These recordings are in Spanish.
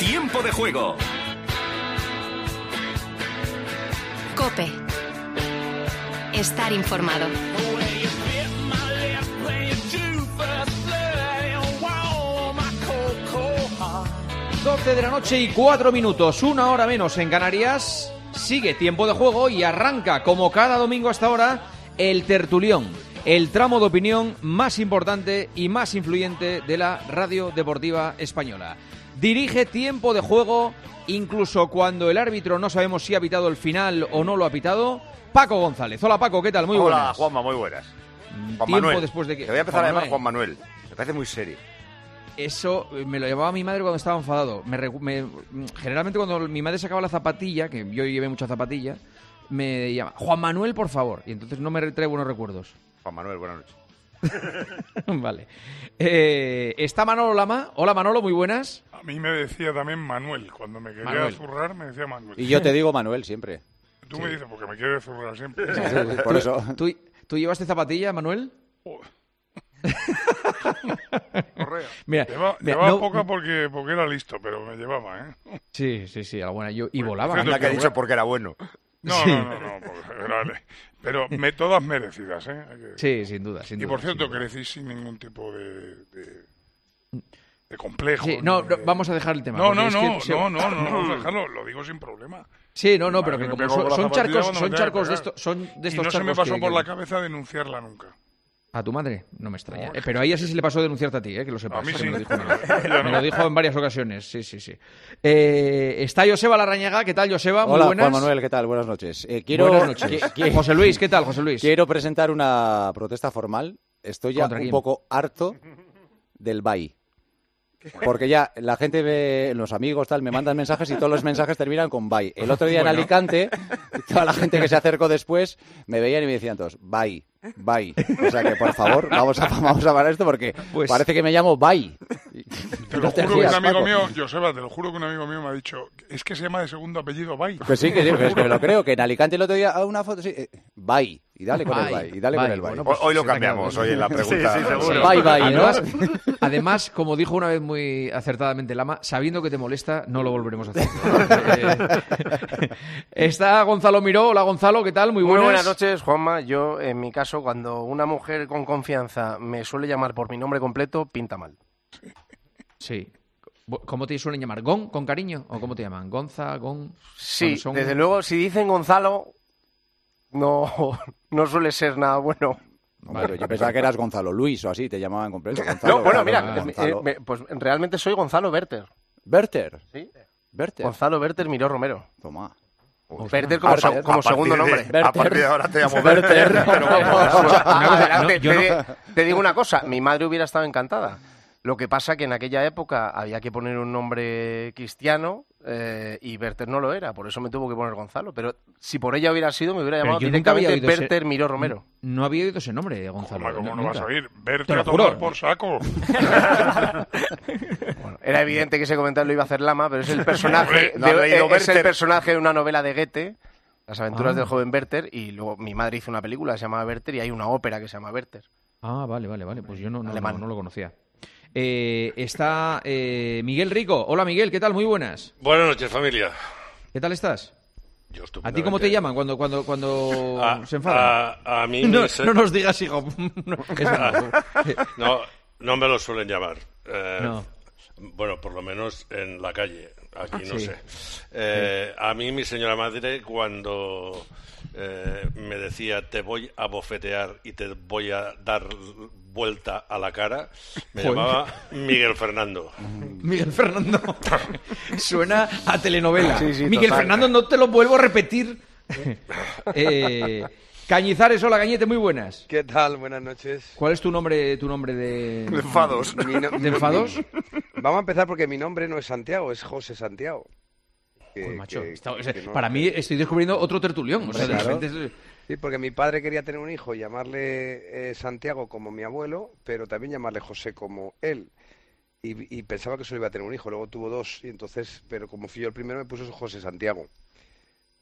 Tiempo de juego. Cope. Estar informado. 12 de la noche y 4 minutos, una hora menos en Canarias. Sigue tiempo de juego y arranca, como cada domingo hasta ahora, el tertulión. El tramo de opinión más importante y más influyente de la radio deportiva española. Dirige tiempo de juego, incluso cuando el árbitro no sabemos si ha pitado el final o no lo ha pitado. Paco González. Hola Paco, ¿qué tal? Muy Hola, buenas. Juanma, muy buenas. Juan Tiempo Manuel. después de que- Te voy a empezar Juan a llamar. Juan Manuel. Me parece muy serio. Eso eh, me lo llevaba mi madre cuando estaba enfadado. Me me- generalmente cuando mi madre sacaba la zapatilla, que yo llevé mucha zapatilla, me llama Juan Manuel, por favor. Y entonces no me trae buenos recuerdos. Juan Manuel, buenas noches. vale. Eh, ¿Está Manolo Lama? Hola Manolo, muy buenas. A mí me decía también Manuel. Cuando me quería Manuel. zurrar, me decía Manuel. Y yo te digo Manuel siempre. Tú me dices, porque me quieres zurrar siempre. Por eso. ¿Tú, tú llevaste zapatilla, Manuel? Correa. Mira, Lleva- mira, llevaba no- poca porque, porque era listo, pero me llevaba, ¿eh? Sí, sí, sí, alguna. Yo, y volaba. Anda Anda que ha dicho porque era bueno. No, Sí. no, no, no, era- pero me, todas merecidas, ¿eh? Sí, sin duda, sin y duda. por cierto, sin crecí sin ningún tipo de, de, de complejo. Sí, no, ni no, de- vamos a dejar el tema. No, no, es no, se- no, no, no, vamos a dejarlo, lo digo sin problema. Sí, no, no, pero que como son, son charcos, son charcos de estos, son de Y estos no se me charcos pasó por la cabeza denunciarla nunca. A tu madre no me extraña. Eh, pero a ella sí se le pasó denunciarte a ti, eh, que lo sepas. A mí sí. Me lo dijo, Ella me no. lo dijo en varias ocasiones. Sí, sí, sí. Eh, está Joseba Larrañaga. ¿Qué tal, Joseba? Muy Hola, buenas. Juan Manuel, ¿qué tal? Buenas noches. Eh, quiero, Buenas noches. José Luis, ¿qué tal, José Luis? quiero presentar una protesta formal. Estoy ya ¿Contra un quién? poco harto del BAI. Porque ya la gente ve, los amigos tal, me mandan mensajes y todos los mensajes terminan con bye. El otro día en. Alicante, toda la gente que se acercó después me veían y me decían todos, bye, bye. O sea que por favor, vamos a, vamos a parar esto porque Pues- parece que me llamo bye. Te lo juro que un amigo mío, Joseba, te lo juro que un amigo mío me ha dicho, es que se llama de segundo apellido Bay. Pues sí, que sí, es que me lo creo, que en Alicante el otro día, ah, una foto, sí, eh, bye. Y dale con el Bye, y dale con el bye. Bueno, pues Hoy- hoy lo cambiamos, hoy en la pregunta. Sí, sí, seguro. Bye, bye, ¿no? Además, además, como dijo una vez muy acertadamente Lama, sabiendo que te molesta, no lo volveremos a hacer. Está Gonzalo Miró. Hola, Gonzalo, ¿qué tal? Muy Muy buenas. buenas noches, Juanma. Yo, en mi caso, cuando una mujer con confianza me suele llamar por mi nombre completo, pinta mal. Sí. ¿Cómo te suelen llamar? ¿Gon? ¿Con cariño? ¿O cómo te llaman? ¿Gonza? ¿Gon? Sí, desde luego, si dicen Gonzalo, no, no suele ser nada bueno. No, yo pensaba que eras Gonzalo Luis o así, te llamaban completo. Gonzalo, No, bueno, mira, eh, eh, me- pues realmente soy Gonzalo Berter. Berter. ¿sí? Berter. Gonzalo Berter Miró Romero. Toma. Berter como, Berter. se- como segundo de- nombre. A partir de ahora te llamo Berter. Adelante, no, no- te digo una cosa, mi madre hubiera estado encantada. Lo que pasa que en aquella época había que poner un nombre cristiano eh, y Berter no lo era, por eso me tuvo que poner Gonzalo. Pero si por ella hubiera sido, me hubiera llamado directamente ese- Berter Miró Romero. No había oído ese nombre, Gonzalo. Juanma, ¿cómo no, nunca. vas a oír? Lo a tomar por saco. Bueno, era evidente que ese comentario lo iba a hacer Lama, pero es el personaje, no de, es el personaje de una novela de Goethe, Las aventuras Ah. del joven Werther, y luego mi madre hizo una película que se llama Werther y hay una ópera que se llama Werther. Ah, vale, vale, vale. Pues yo no, no, no, no lo conocía. Eh, está eh, Miguel Rico. Hola, Miguel, ¿qué tal? Muy buenas. Buenas noches, familia. ¿A tal estás? Yo ¿A ti cómo te llaman cuando, cuando, cuando A, se enfadan? a- a mí no, se- no nos digas, hijo. No, es verdad. no, no me lo suelen llamar. Eh, No. Bueno, por lo menos en la calle. Aquí no Sí. sé. Eh, A mí mi señora madre cuando eh, me decía te voy a bofetear y te voy a dar vuelta a la cara, me Joder. llamaba Miguel Fernando. Miguel Fernando. Suena a telenovela. Sí, sí, Miguel total. Fernando, no te lo vuelvo a repetir. Eh, Cañizares, hola Cañete, muy buenas. ¿Qué tal? Buenas noches. ¿Cuál es tu nombre, tu nombre de... De enfados. Mi no- ¿De enfados? Vamos a empezar porque mi nombre no es Santiago, es José Santiago. Que- Pues, macho, que- está- o sea, que no- para mí estoy descubriendo otro tertulión. O sea, de repente es- Sí, porque mi padre quería tener un hijo llamarle eh, Santiago como mi abuelo, pero también llamarle José como él. Y, y pensaba que solo iba a tener un hijo, luego tuvo dos, y entonces, pero como fui yo el primero, me puso José Santiago.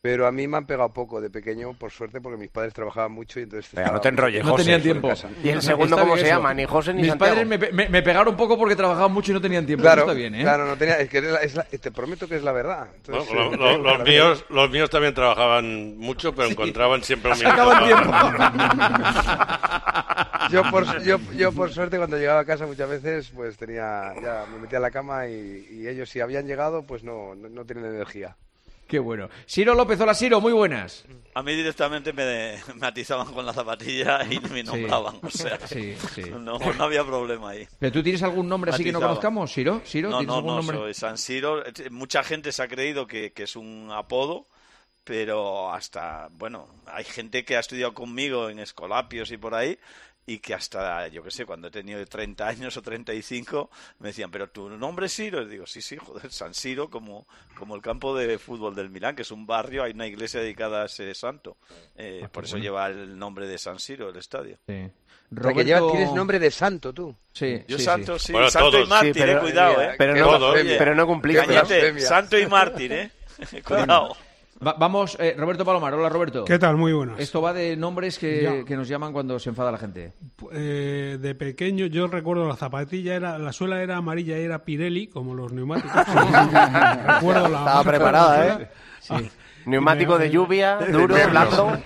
Pero a mí me han pegado poco de pequeño, por suerte, porque mis padres trabajaban mucho y entonces... Venga, no estaba te mucho enrolles, no José. tenían tiempo. ¿Y el segundo cómo se eso. llama? Ni José ni Mis Santiago. padres me, me- me pegaron poco porque trabajaban mucho y no tenían tiempo. Claro, Eso está bien, ¿eh? claro, no tenía, es que es la- es la- te prometo que es la verdad. Bueno, Entonces, lo- eh, lo- los, míos, los míos también trabajaban mucho, pero encontraban siempre un minuto. Yo por, yo, yo por suerte cuando llegaba a casa muchas veces pues tenía ya me metía en la cama y, y ellos si habían llegado pues no, no, no tienen energía. Qué bueno. Siro López, hola Siro, muy buenas. A mí directamente me, me atizaban con la zapatilla y me nombraban. O sea, Sí, sí. No, no había problema ahí. ¿Pero tú tienes algún nombre así que no conozcamos, Siro? ¿Siro? No, ¿Tienes no, algún no, nombre? soy San Siro. Mucha gente se ha creído que, que es un apodo, pero hasta, bueno, hay gente que ha estudiado conmigo en Escolapios y por ahí, y que hasta, yo qué sé, cuando he tenido 30 años o 35, me decían, ¿pero tu nombre es Siro? Y digo, sí, sí, joder, San Siro, como, como el campo de fútbol del Milán, que es un barrio, hay una iglesia dedicada a ese santo. Eh, Ah, por qué eso bueno. lleva el nombre de San Siro, el estadio. Sí. O sea, que lleva- tienes nombre de santo tú. Sí, Yo sí, santo, sí. sí. Bueno, santo todos. y mártir, Sí, pero- eh, cuidado, eh. Pero no, pero no santo y mártir, eh. cuidado. Va- vamos, eh, Roberto Palomar, hola Roberto. ¿Qué tal? Muy buenas. Esto va de nombres que, que nos llaman cuando se enfada la gente. Eh, de pequeño yo recuerdo la zapatilla, era la suela era amarilla y era Pirelli, como los neumáticos. recuerdo la Estaba preparada, ¿eh? Ah, Neumático de lluvia, duro, blando.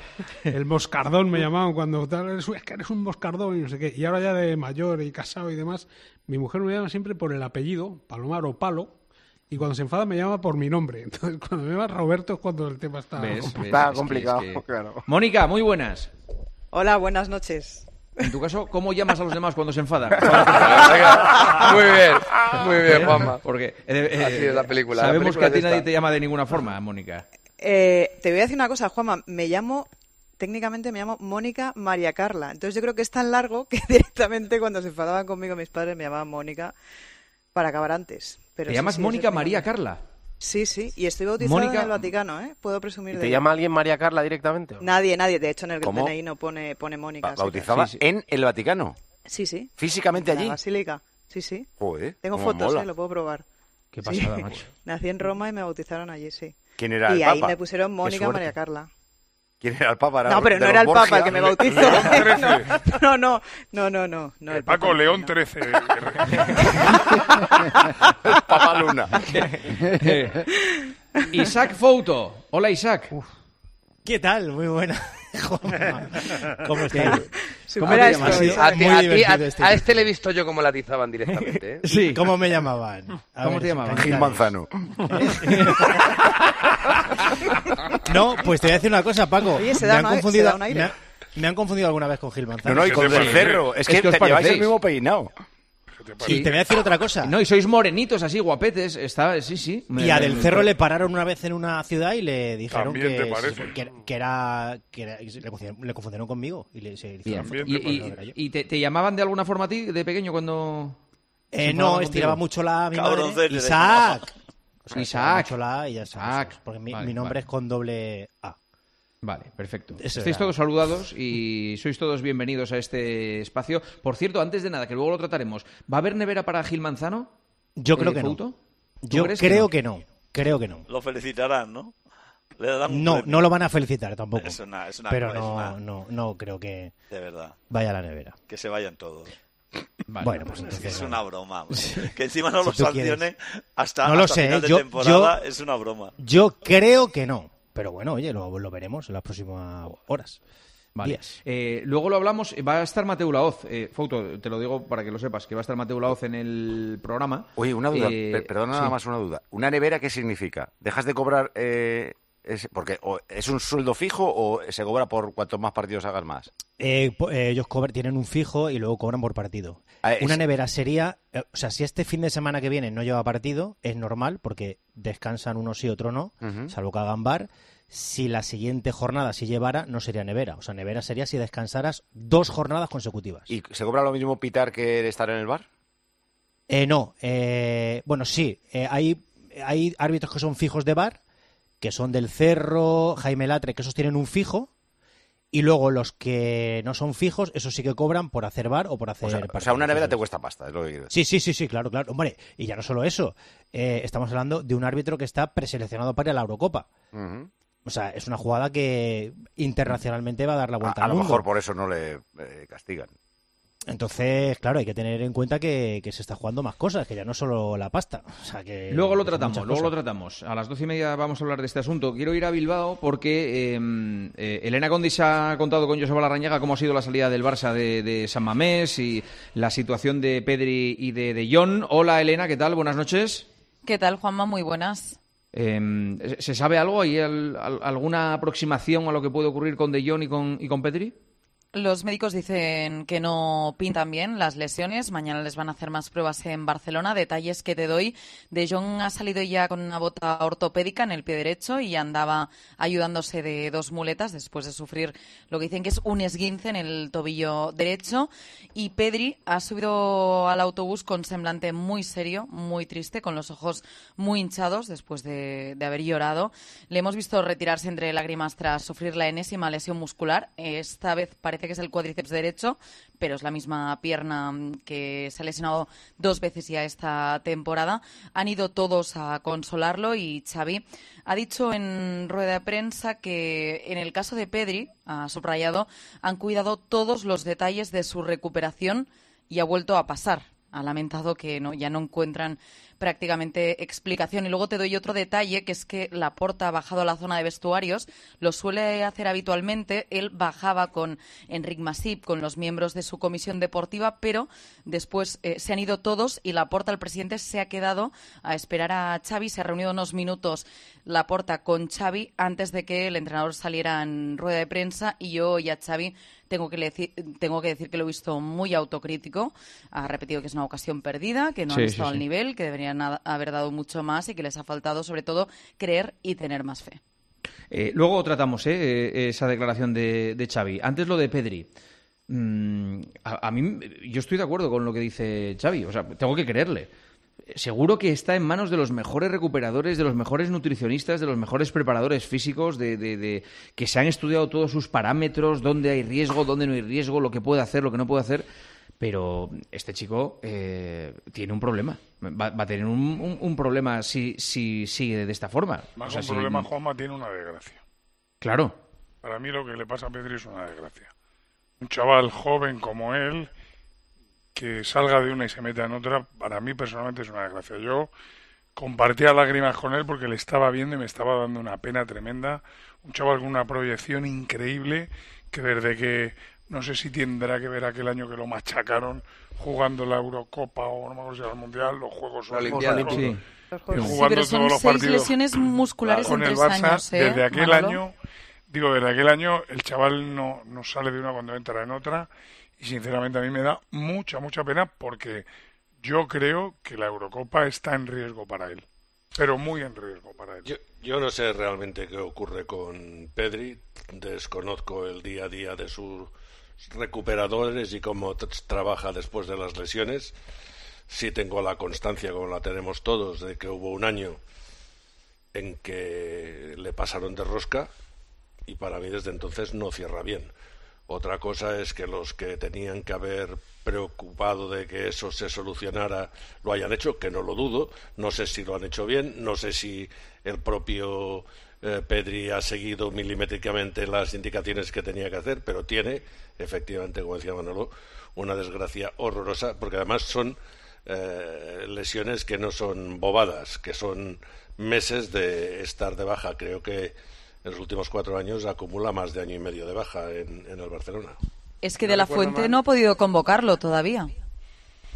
El moscardón me llamaban cuando tal, es que eres un moscardón y no sé qué. Y ahora ya de mayor y casado y demás, mi mujer me llama siempre por el apellido, Palomar o Palo. Y cuando se enfada me llama por mi nombre. Entonces, cuando me llama Roberto es cuando el tema está... ¿Ves? complicado. Está Es que- complicado, es que- claro. Mónica, muy buenas. Hola, buenas noches. En tu caso, ¿cómo llamas a los demás cuando se enfadan? Venga, muy bien, muy bien, Juanma. Porque eh, eh, Así es la película, la Sabemos película que a ti nadie te llama de ninguna forma, Mónica. Eh, te voy a decir una cosa, Juanma. Me llamo, técnicamente me llamo Mónica María Carla. Entonces yo creo que es tan largo que directamente cuando se enfadaban conmigo mis padres me llamaban Mónica para acabar antes. Pero ¿Te sí, llamas sí, Mónica María. Carla? Sí, sí. Y estoy bautizada Mónica- en el Vaticano, ¿eh? Puedo presumir de ¿Te ello. llama alguien María Carla directamente? Nadie, nadie. De hecho, en el ¿Cómo? DNI no pone, pone Mónica. Ba- Sí, en el Vaticano. Sí, sí. Físicamente En allí. La basílica. Sí, sí. Joder, Tengo fotos, mola. ¿eh? Lo puedo probar. Qué Sí. pasada, macho. Nací en Roma y me bautizaron allí, sí. ¿Quién era y el ahí Papa? me pusieron Mónica. María Carla. ¿Quién era el Papa? No, pero no era el Papa Borgia. el que me bautizó. León no, no, no, no, no, no. el Paco Papa, León no. 13. Papa Luna. Eh, Isaac Fouto. Hola, Isaac. ¿Qué tal? Muy buena. ¿Cómo te llamas? Isaac. A, ti- Muy a ti- divertido a- este a este le he visto yo cómo la atizaban directamente. ¿eh? Sí. ¿Cómo me llamaban? A ¿Cómo ver, te llamaban? Gil Manzano. No, pues te voy a decir una cosa, Paco. Oye, se me han confundido, se da un aire. me, ha- me han confundido alguna vez con Gil No, Manzano. no, y ¿Qué con te el parece? cerro. Es Es que, te lleváis el mismo peinado. Y te voy a decir otra cosa. No, y sois morenitos así, guapetes. Está, sí, sí. Y a Del Cerro le pararon una vez en una ciudad y le dijeron te que, parece. que, que era, que era- le, confundieron, le confundieron conmigo y le se ¿Y, te y- te, te llamaban de alguna forma a ti de pequeño cuando...? Eh, no, estiraba contigo? mucho la mi madre. Isaac. O sea, estiraba Isaac. mucho la y ya sabes, Isaac. Porque mi, Vale, mi nombre vale. es con doble A. Vale, perfecto. Eso Estáis era. todos saludados y sois todos bienvenidos a este espacio. Por cierto, antes de nada, que luego lo trataremos, ¿va a haber nevera para Gil Manzano? Yo creo Eh, que no. Yo creo no? que no. Creo que no. Lo felicitarán, ¿no? Le darán un No, premio. no lo van a felicitar tampoco. Es una, es una Pero no, no, no creo que De verdad. vaya a la nevera. Que se vayan todos. Vale. Bueno, pues Es, que una broma. Que encima no Si lo quieres. sancionen hasta, No lo sé, final de yo- temporada. yo- Es una broma. Yo creo que no. Pero bueno, oye, lo, lo veremos en las próximas horas. Vale. Eh, luego lo hablamos, va a estar Mateo Laoz. Eh, Fouto, te lo digo para que lo sepas, que va a estar Mateo Laoz en el programa. Oye, una duda. Eh, per- Perdona nada sí. más una duda. ¿Una nevera qué significa? ¿Dejas de cobrar eh, Es, porque o ¿Es un sueldo fijo o se cobra por cuantos más partidos hagas más? Eh, eh, ellos cobran- tienen un fijo y luego cobran por partido. Ah, es- Una nevera sería, eh, o sea, si este fin de semana que viene no lleva partido, es normal porque descansan uno sí, otro no, salvo que hagan bar. Si la siguiente jornada si llevara, no sería nevera. O sea, nevera sería si descansaras dos jornadas consecutivas. ¿Y se cobra lo mismo pitar que estar en el bar? Eh, no, eh, bueno, sí, eh, hay, hay árbitros que son fijos de bar, que son del Cerro, Jaime Latre, que esos tienen un fijo, y luego los que no son fijos, esos sí que cobran por hacer bar o por hacer... O sea, o sea, partidos, una nevera te es. cuesta pasta, es lo que quiero Sí, decir. sí, sí, sí, claro, claro. Hombre, y ya no solo eso, eh, estamos hablando de un árbitro que está preseleccionado para a la Eurocopa. O sea, es una jugada que internacionalmente va a dar la A, vuelta a al lo mundo. mejor por eso no le eh, castigan. Entonces, claro, hay que tener en cuenta que, que se está jugando más cosas, que ya no solo la pasta. O sea, que Luego lo tratamos, luego lo tratamos. A las doce y media vamos a hablar de este asunto. Quiero ir a Bilbao porque eh, eh, Elena Condis ha contado con Joseba Larrañaga cómo ha sido la salida del Barça de, de San Mamés y la situación de Pedri y de, de John. Hola Elena, ¿qué tal? Buenas noches. ¿Qué tal, Juanma? Muy buenas. Eh, ¿Se sabe algo? ¿Hay al- al- alguna aproximación a lo que puede ocurrir con De Jong y con, y con Pedri? Los médicos dicen que no pintan bien las lesiones. Mañana les van a hacer más pruebas en Barcelona. Detalles que te doy. De Jong ha salido ya con una bota ortopédica en el pie derecho y andaba ayudándose de dos muletas después de sufrir lo que dicen que es un esguince en el tobillo derecho. Y Pedri ha subido al autobús con semblante muy serio, muy triste, con los ojos muy hinchados después de, de haber llorado. Le hemos visto retirarse entre lágrimas tras sufrir la enésima lesión muscular. Esta vez parece que es el cuádriceps derecho, pero es la misma pierna mm, que se ha lesionado dos veces ya esta temporada. Han ido todos a consolarlo y Xavi ha dicho en rueda de prensa que en el caso de Pedri, ha subrayado, han cuidado todos los detalles de su recuperación y ha vuelto a pasar. Ha lamentado que no, ya no encuentran prácticamente explicación. Y luego te doy otro detalle, que es que Laporta ha bajado a la zona de vestuarios. Lo suele hacer habitualmente. Él bajaba con Enric Masip, con los miembros de su comisión deportiva, pero después eh, se han ido todos y Laporta, el presidente, se ha quedado a esperar a Xavi. Se ha reunido unos minutos Laporta con Xavi antes de que el entrenador saliera en rueda de prensa y yo y a Xavi tengo que, decir, tengo que decir que lo he visto muy autocrítico. Ha repetido que es una ocasión perdida, que no Sí, han sí, estado al sí. nivel, que deberían ha- haber dado mucho más y que les ha faltado, sobre todo, creer y tener más fe. Eh, luego tratamos eh, eh, esa declaración de, de Xavi. Antes lo de Pedri. Mm, a, a mí, yo estoy de acuerdo con lo que dice Xavi. O sea, tengo que creerle. Seguro que está en manos de los mejores recuperadores, de los mejores nutricionistas, de los mejores preparadores físicos, de, de- de- que se han estudiado todos sus parámetros, dónde hay riesgo, dónde no hay riesgo, lo que puede hacer, lo que no puede hacer. Pero este chico eh, tiene un problema. Va, va a tener un, un- un problema si, si sigue de esta forma. Más O sea, un si- problema, Juanma tiene una desgracia. Claro. Para mí lo que le pasa a Pedri es una desgracia. Un chaval joven como él, que salga de una y se meta en otra, para mí personalmente es una desgracia. Yo compartía lágrimas con él porque le estaba viendo y me estaba dando una pena tremenda. Un chaval con una proyección increíble que desde que no sé si tendrá que ver aquel año que lo machacaron jugando la Eurocopa o no me acuerdo si era el Mundial, los Juegos Olímpicos, Sí. Sí, jugando pero son todos los seis partidos lesiones musculares con en el tres Barça años, ¿eh, desde aquel Manolo? año digo desde aquel año el chaval no, no sale de una cuando entra en otra y sinceramente a mí me da mucha mucha pena porque yo creo que la Eurocopa está en riesgo para él pero muy en riesgo para él Yo, yo no sé realmente qué ocurre con Pedri, desconozco el día a día de sus recuperadores y cómo trabaja después de las lesiones. Sí tengo la constancia, como la tenemos todos, de que hubo un año en que le pasaron de rosca y para mí desde entonces no cierra bien. Otra cosa es que los que tenían que haber preocupado de que eso se solucionara lo hayan hecho, que no lo dudo. No sé si lo han hecho bien, no sé si el propio eh, Pedri ha seguido milimétricamente las indicaciones que tenía que hacer, pero tiene, efectivamente, como decía Manolo, una desgracia horrorosa, porque además son eh, lesiones que no son bobadas, que son meses de estar de baja. Creo que en los últimos cuatro años acumula más de año y medio de baja en, en el Barcelona. Es que No De La Fuente mal. no ha podido convocarlo todavía.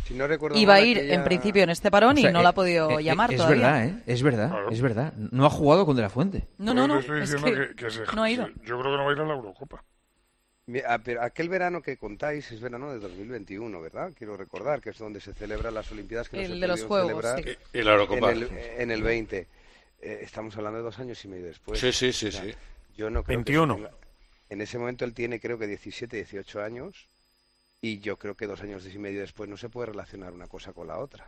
Si no recuerdo Iba a ir aquella- en principio en este parón O sea, y no la eh, ha podido eh, llamar es todavía. verdad, ¿eh? Es verdad, es verdad. No ha jugado con De La Fuente. No, no, no. Estoy es diciendo que que, que se- no ha ido. se- yo creo que no va a ir a la Eurocopa. Ah, pero aquel verano que contáis es verano de 2021, ¿verdad? Quiero recordar que es donde se celebran las Olimpiadas que no El se de los Juegos, celebrar sí. Y- y la Eurocopa. En el, en el 20. Eh, estamos hablando de dos años y medio después. Sí, sí, sí, O sea, sí. Yo no creo que 21. se tenga- En ese momento él tiene creo que 17, 18 años y yo creo que dos años y medio después no se puede relacionar una cosa con la otra.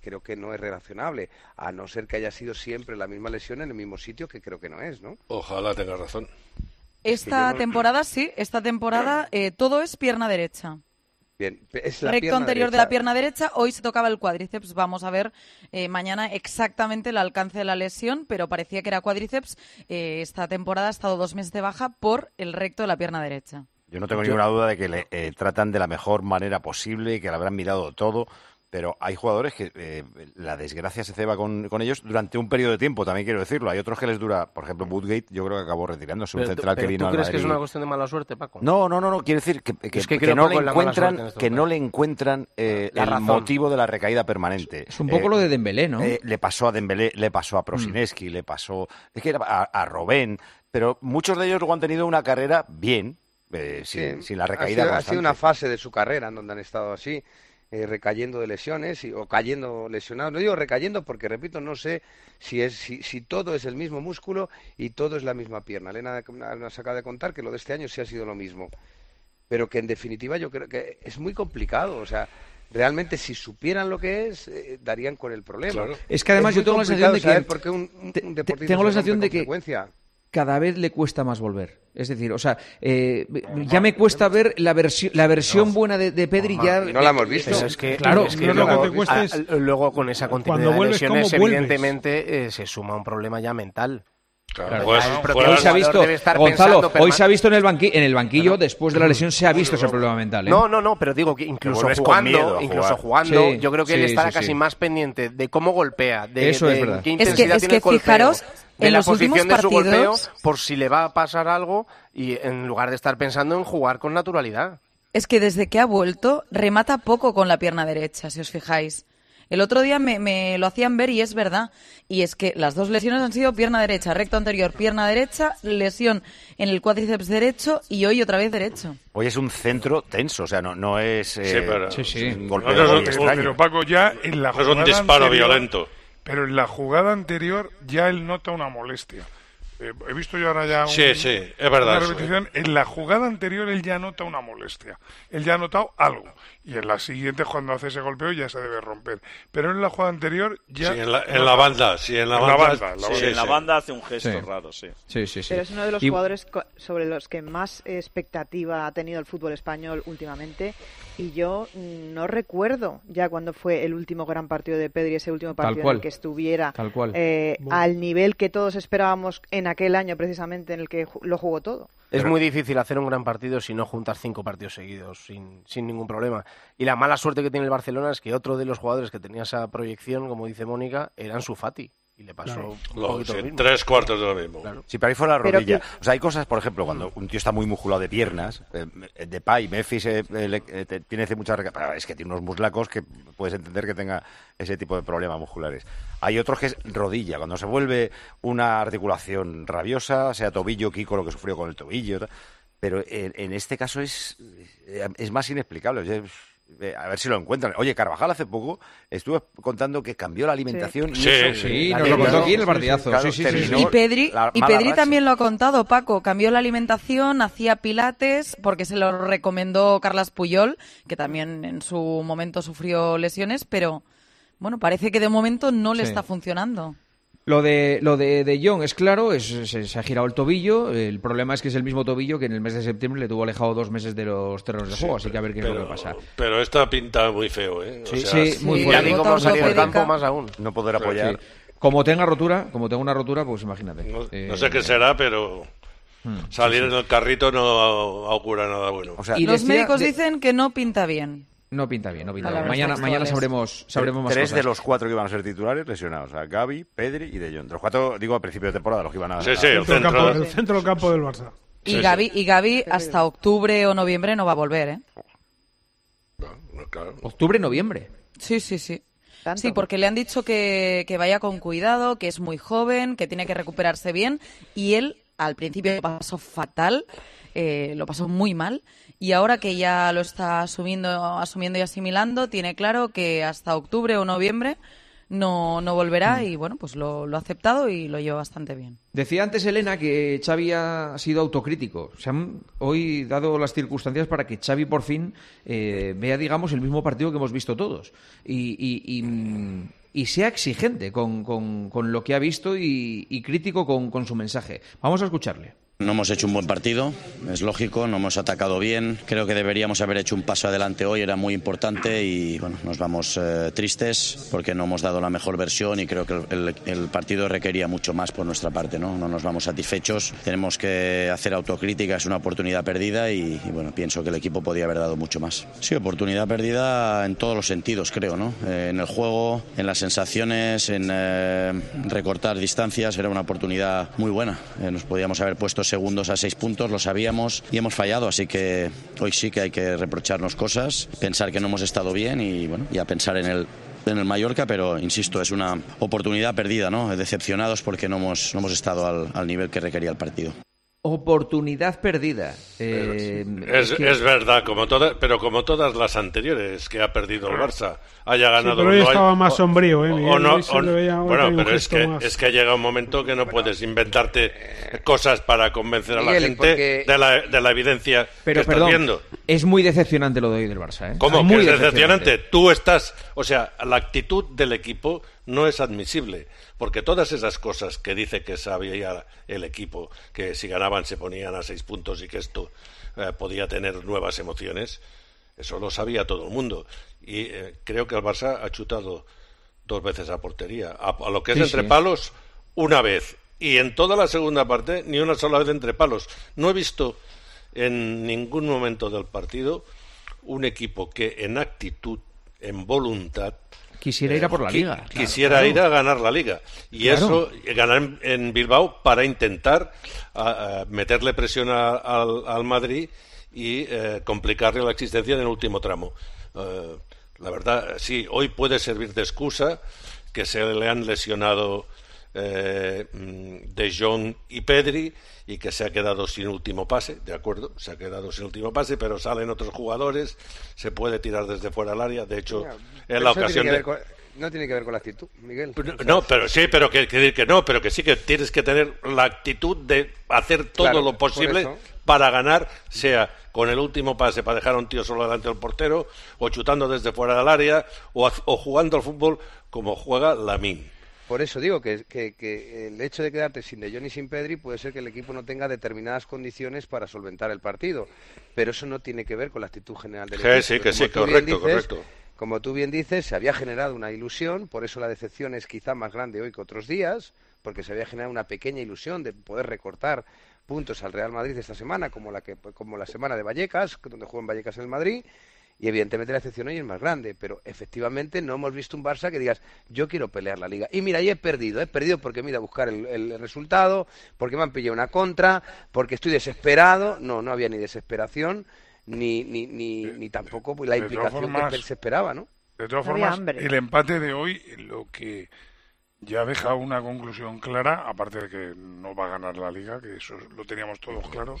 Creo que no es relacionable, a no ser que haya sido siempre la misma lesión en el mismo sitio, que creo que no es, ¿no? Ojalá tengas razón. Esta no- temporada sí, esta temporada eh, todo es pierna derecha. Bien, es la Recto anterior de derecha. la pierna derecha, hoy se tocaba el cuádriceps. Vamos a ver eh, mañana exactamente el alcance de la lesión, pero parecía que era cuádriceps. Eh, esta temporada ha estado dos meses de baja por el recto de la pierna derecha. Yo no tengo Yo- ninguna duda de que le eh, tratan de la mejor manera posible, que le habrán mirado todo, pero hay jugadores que eh, la desgracia se ceba con, con ellos durante un periodo de tiempo, también quiero decirlo. Hay otros que les dura, por ejemplo, Woodgate, yo creo que acabó retirándose, un tú- central que vino ¿Tú al crees que es una cuestión de mala suerte, Paco? No, no, no, no, quiere decir que, que- Es que que creo no le encuentran, en que no le encuentran eh, el razón. motivo de la recaída permanente. Es un poco Eh, lo de Dembélé, ¿no? eh, le pasó a Dembélé, le pasó a Prosineski, le pasó es que a, a Robén, pero muchos de ellos luego han tenido una carrera bien, eh, sin, Sí, sin la ha recaída sido, ha constante. sido una fase de su carrera en donde han estado así, eh, recayendo de lesiones y- o cayendo lesionados. No digo recayendo porque, repito, no sé si, es, si, si todo es el mismo músculo y todo es la misma pierna. Elena nos acaba de contar que lo de este año sí ha sido lo mismo. Pero que en definitiva yo creo que es muy complicado. O sea, realmente si supieran lo que es, eh, darían con el problema. Claro. Es que además yo tengo la sensación de que saber por qué un, te- tengo la sensación de que frecuencia. Cada vez le cuesta más volver. Es decir, o sea, eh, ya me cuesta ver la, versión la versión buena de, de Pedri ya... no la hemos visto. Es que, Claro, es que no, lo luego, que te cuesta a- es a- luego con esa continuidad de lesiones, evidentemente eh, se suma un problema ya mental. Claro, pues, Hoy se ha visto, debe estar Gonzalo, hoy se ha visto en el, banqui- en el banquillo, después de la lesión, se ha visto ese problema mental. ¿eh? No, no, no, pero digo que incluso jugando, incluso jugando, Sí, yo creo que él sí, estará sí, casi sí. más pendiente de cómo golpea, de, Eso es de verdad. qué Es que- intensidad es tiene que el golpeo, fijaros, de en la los últimos posición de su golpeo, partidos- por si le va a pasar algo y en lugar de estar pensando en jugar con naturalidad. Es que desde que ha vuelto remata poco con la pierna derecha, si os fijáis. El otro día me, me lo hacían ver y es verdad. Y es que las dos lesiones han sido pierna derecha, recto anterior, pierna derecha, lesión en el cuádriceps derecho y hoy otra vez derecho. Hoy es un centro tenso, o sea, no, no es, eh, Sí, pero- Sí, sí. un golpe No, no, muy no, extraño. pero Paco, ya en la Es un jugada disparo anterior- violento. Pero en la jugada anterior ya él nota una molestia. Eh, he visto yo ahora ya un- Sí, sí, es verdad una eso, repetición. En la jugada anterior él ya nota una molestia. Él ya ha notado algo. Y en la siguiente, cuando hace ese golpeo, ya se debe romper. Pero en la jugada anterior ya... Sí, en la, en nota- la banda, sí, en la En la banda. la sí, Sí, sí, en la banda hace un gesto Sí. raro, sí. Sí, sí, sí. Pero es uno de los Y- jugadores co- sobre los que más expectativa ha tenido el fútbol español últimamente. Y yo no recuerdo ya cuando fue el último gran partido de Pedri, ese último partido en el que estuviera Tal cual. eh, Bueno. al nivel que todos esperábamos en aquel año precisamente en el que lo jugó todo. Es muy difícil hacer un gran partido si no juntas cinco partidos seguidos sin, sin ningún problema. Y la mala suerte que tiene el Barcelona es que otro de los jugadores que tenía esa proyección, como dice Mónica, era Ansu Fati. Y le pasó Claro. un Lo- poquito sí, lo mismo. tres cuartos de lo mismo. Claro. Sí, pero ahí fue la rodilla. que- O sea, hay cosas, por ejemplo, cuando un tío está muy musculado de piernas, eh, Depay, Memphis eh, eh, eh, tiene hace mucha reca- pero Es que tiene unos muslacos que puedes entender que tenga ese tipo de problemas musculares. Hay otros que es rodilla, cuando se vuelve una articulación rabiosa, sea tobillo, Kiko lo que sufrió con el tobillo. tal. Pero en, en este caso es, es más inexplicable. Es- eh, a ver si lo encuentran. Oye, Carvajal hace poco estuve contando que cambió la alimentación y Sí, eso- Sí, la nos lo contó aquí en el partidazo. Claro, sí, sí, sí, terminó sí. Y Pedri, y Pedri también lo ha contado, Paco. Cambió la alimentación, hacía pilates, porque se lo recomendó Carlas Puyol, que también en su momento sufrió lesiones, pero bueno, parece que de momento no le Sí. está funcionando. Lo de, lo de, de Jong es claro, es- se, se ha girado el tobillo. El problema es que es el mismo tobillo que en el mes de septiembre le tuvo alejado dos meses de los terrenos de juego, así que a ver qué es lo Pero, que pasa. pero esta pinta muy feo, ¿eh? O Sí, sea, sí, muy Sí, fuerte. Y como salió del campo más aún. no poder apoyar. Sí. Como tenga rotura, como tenga una rotura, pues imagínate. No, Eh, no sé qué será, pero hmm, salir sí, sí. en el carrito no augura nada bueno. O sea, Y Los decía médicos de- dicen que no pinta bien. No pinta bien, no pinta bien. Mañana, mañana sabremos, sabremos más tres cosas. de los cuatro que iban a ser titulares lesionados. O sea, Gaby, Pedri y De Jong. De los cuatro, digo, a principio de temporada, los que iban a... Sí, sí, el Centro campo, el centro del campo del Barça. Y Sí, sí. Gaby, y Gaby hasta octubre o noviembre no va a volver, ¿eh? Octubre, noviembre. Sí, sí, sí. Sí, porque le han dicho que, que vaya con cuidado, que es muy joven, que tiene que recuperarse bien. Y él, al principio, lo pasó fatal, eh, lo pasó muy mal. Y ahora que ya lo está asumiendo, asumiendo y asimilando, tiene claro que hasta octubre o noviembre no, no volverá y bueno, pues lo, lo ha aceptado y lo lleva bastante bien. Decía antes Elena que Xavi ha sido autocrítico. Se han hoy dado las circunstancias para que Xavi por fin eh, vea, digamos, el mismo partido que hemos visto todos y, y- y, mm, y sea exigente con, con- con lo que ha visto y, y crítico con, con su mensaje. Vamos a escucharle. No hemos hecho un buen partido, es lógico, no hemos atacado bien. Creo que deberíamos haber hecho un paso adelante hoy, era muy importante y bueno, nos vamos eh, tristes porque no hemos dado la mejor versión y creo que el, el- partido requería mucho más por nuestra parte, ¿no? No nos vamos satisfechos, tenemos que hacer autocrítica, es una oportunidad perdida y, y, bueno, pienso que el equipo podía haber dado mucho más. Sí, oportunidad perdida en todos los sentidos, creo, ¿no? Eh, en el juego, en las sensaciones, en eh, recortar distancias, era una oportunidad muy buena. Eh, nos podíamos haber puesto segundos a seis puntos, lo sabíamos y hemos fallado, así que hoy sí que hay que reprocharnos cosas, pensar que no hemos estado bien y bueno, ya pensar en el en el Mallorca, pero insisto, es una oportunidad perdida, ¿no? Decepcionados porque no hemos, no hemos estado al, al nivel que requería el partido. Oportunidad perdida. Eh, Es, que- es verdad, como todas, pero como todas las anteriores que ha perdido el Barça, haya ganado pero hoy no, estaba más sombrío, ¿eh, Miguel? o no- o- veía- bueno, pero es que más. es que llega un momento que no puedes inventarte cosas para convencer a la gente porque- de, la, de la evidencia Pero que estás perdón, viendo. es muy decepcionante lo de hoy del Barça. ¿eh? ¿Cómo? Que muy es decepcionante. Tú estás, o sea, la actitud del equipo no es admisible, porque todas esas cosas que dice que sabía el equipo, que si ganaban se ponían a seis puntos y que esto eh, podía tener nuevas emociones, eso lo sabía todo el mundo. Y eh, creo que el Barça ha chutado dos veces a portería. A, a lo que es Sí, entre sí. palos, una vez. Y en toda la segunda parte, ni una sola vez entre palos. No he visto en ningún momento del partido un equipo que en actitud, en voluntad, Quisiera ir a por la qui- liga. claro, quisiera claro. ir a ganar la liga. Y Claro. eso, eh, ganar en, Bilbao para intentar a- a meterle presión a- al, al Madrid y eh, complicarle la existencia en el último tramo. Eh, la verdad, sí, hoy puede servir de excusa que se le han lesionado eh, mm, De Jong y Pedri y que se ha quedado sin último pase, de acuerdo, se ha quedado sin último pase, pero salen otros jugadores, se puede tirar desde fuera del área, de hecho, en la ocasión de... con- no tiene que ver con la actitud, Miguel. No, pero sí, pero que, que, que no, pero que sí que tienes que tener la actitud de hacer todo Claro, lo posible para ganar, sea con el último pase para dejar a un tío solo delante del portero, o chutando desde fuera del área, o, o jugando al fútbol como juega Lamin. Por eso digo que, que- que el hecho de quedarte sin De Jong y sin Pedri puede ser que el equipo no tenga determinadas condiciones para solventar el partido. Pero eso no tiene que ver con la actitud general del equipo. sí, que sí, correcto, dices, correcto. Como tú bien dices, se había generado una ilusión, por eso la decepción es quizá más grande hoy que otros días, porque se había generado una pequeña ilusión de poder recortar puntos al Real Madrid esta semana, como la, que, como la semana de Vallecas, donde juegan Vallecas en el Madrid, y evidentemente la excepción hoy es más grande, pero efectivamente no hemos visto un Barça que digas, yo quiero pelear la liga. Y mira, y he perdido, he perdido porque me he ido a buscar el, el resultado, porque me han pillado una contra, porque estoy desesperado. No, no había ni desesperación, ni, ni, ni, ni tampoco pues, la implicación formas- que se esperaba, ¿no? De todas formas, el empate de hoy lo que ya deja una conclusión clara, aparte de que no va a ganar la liga, que eso lo teníamos todos claro,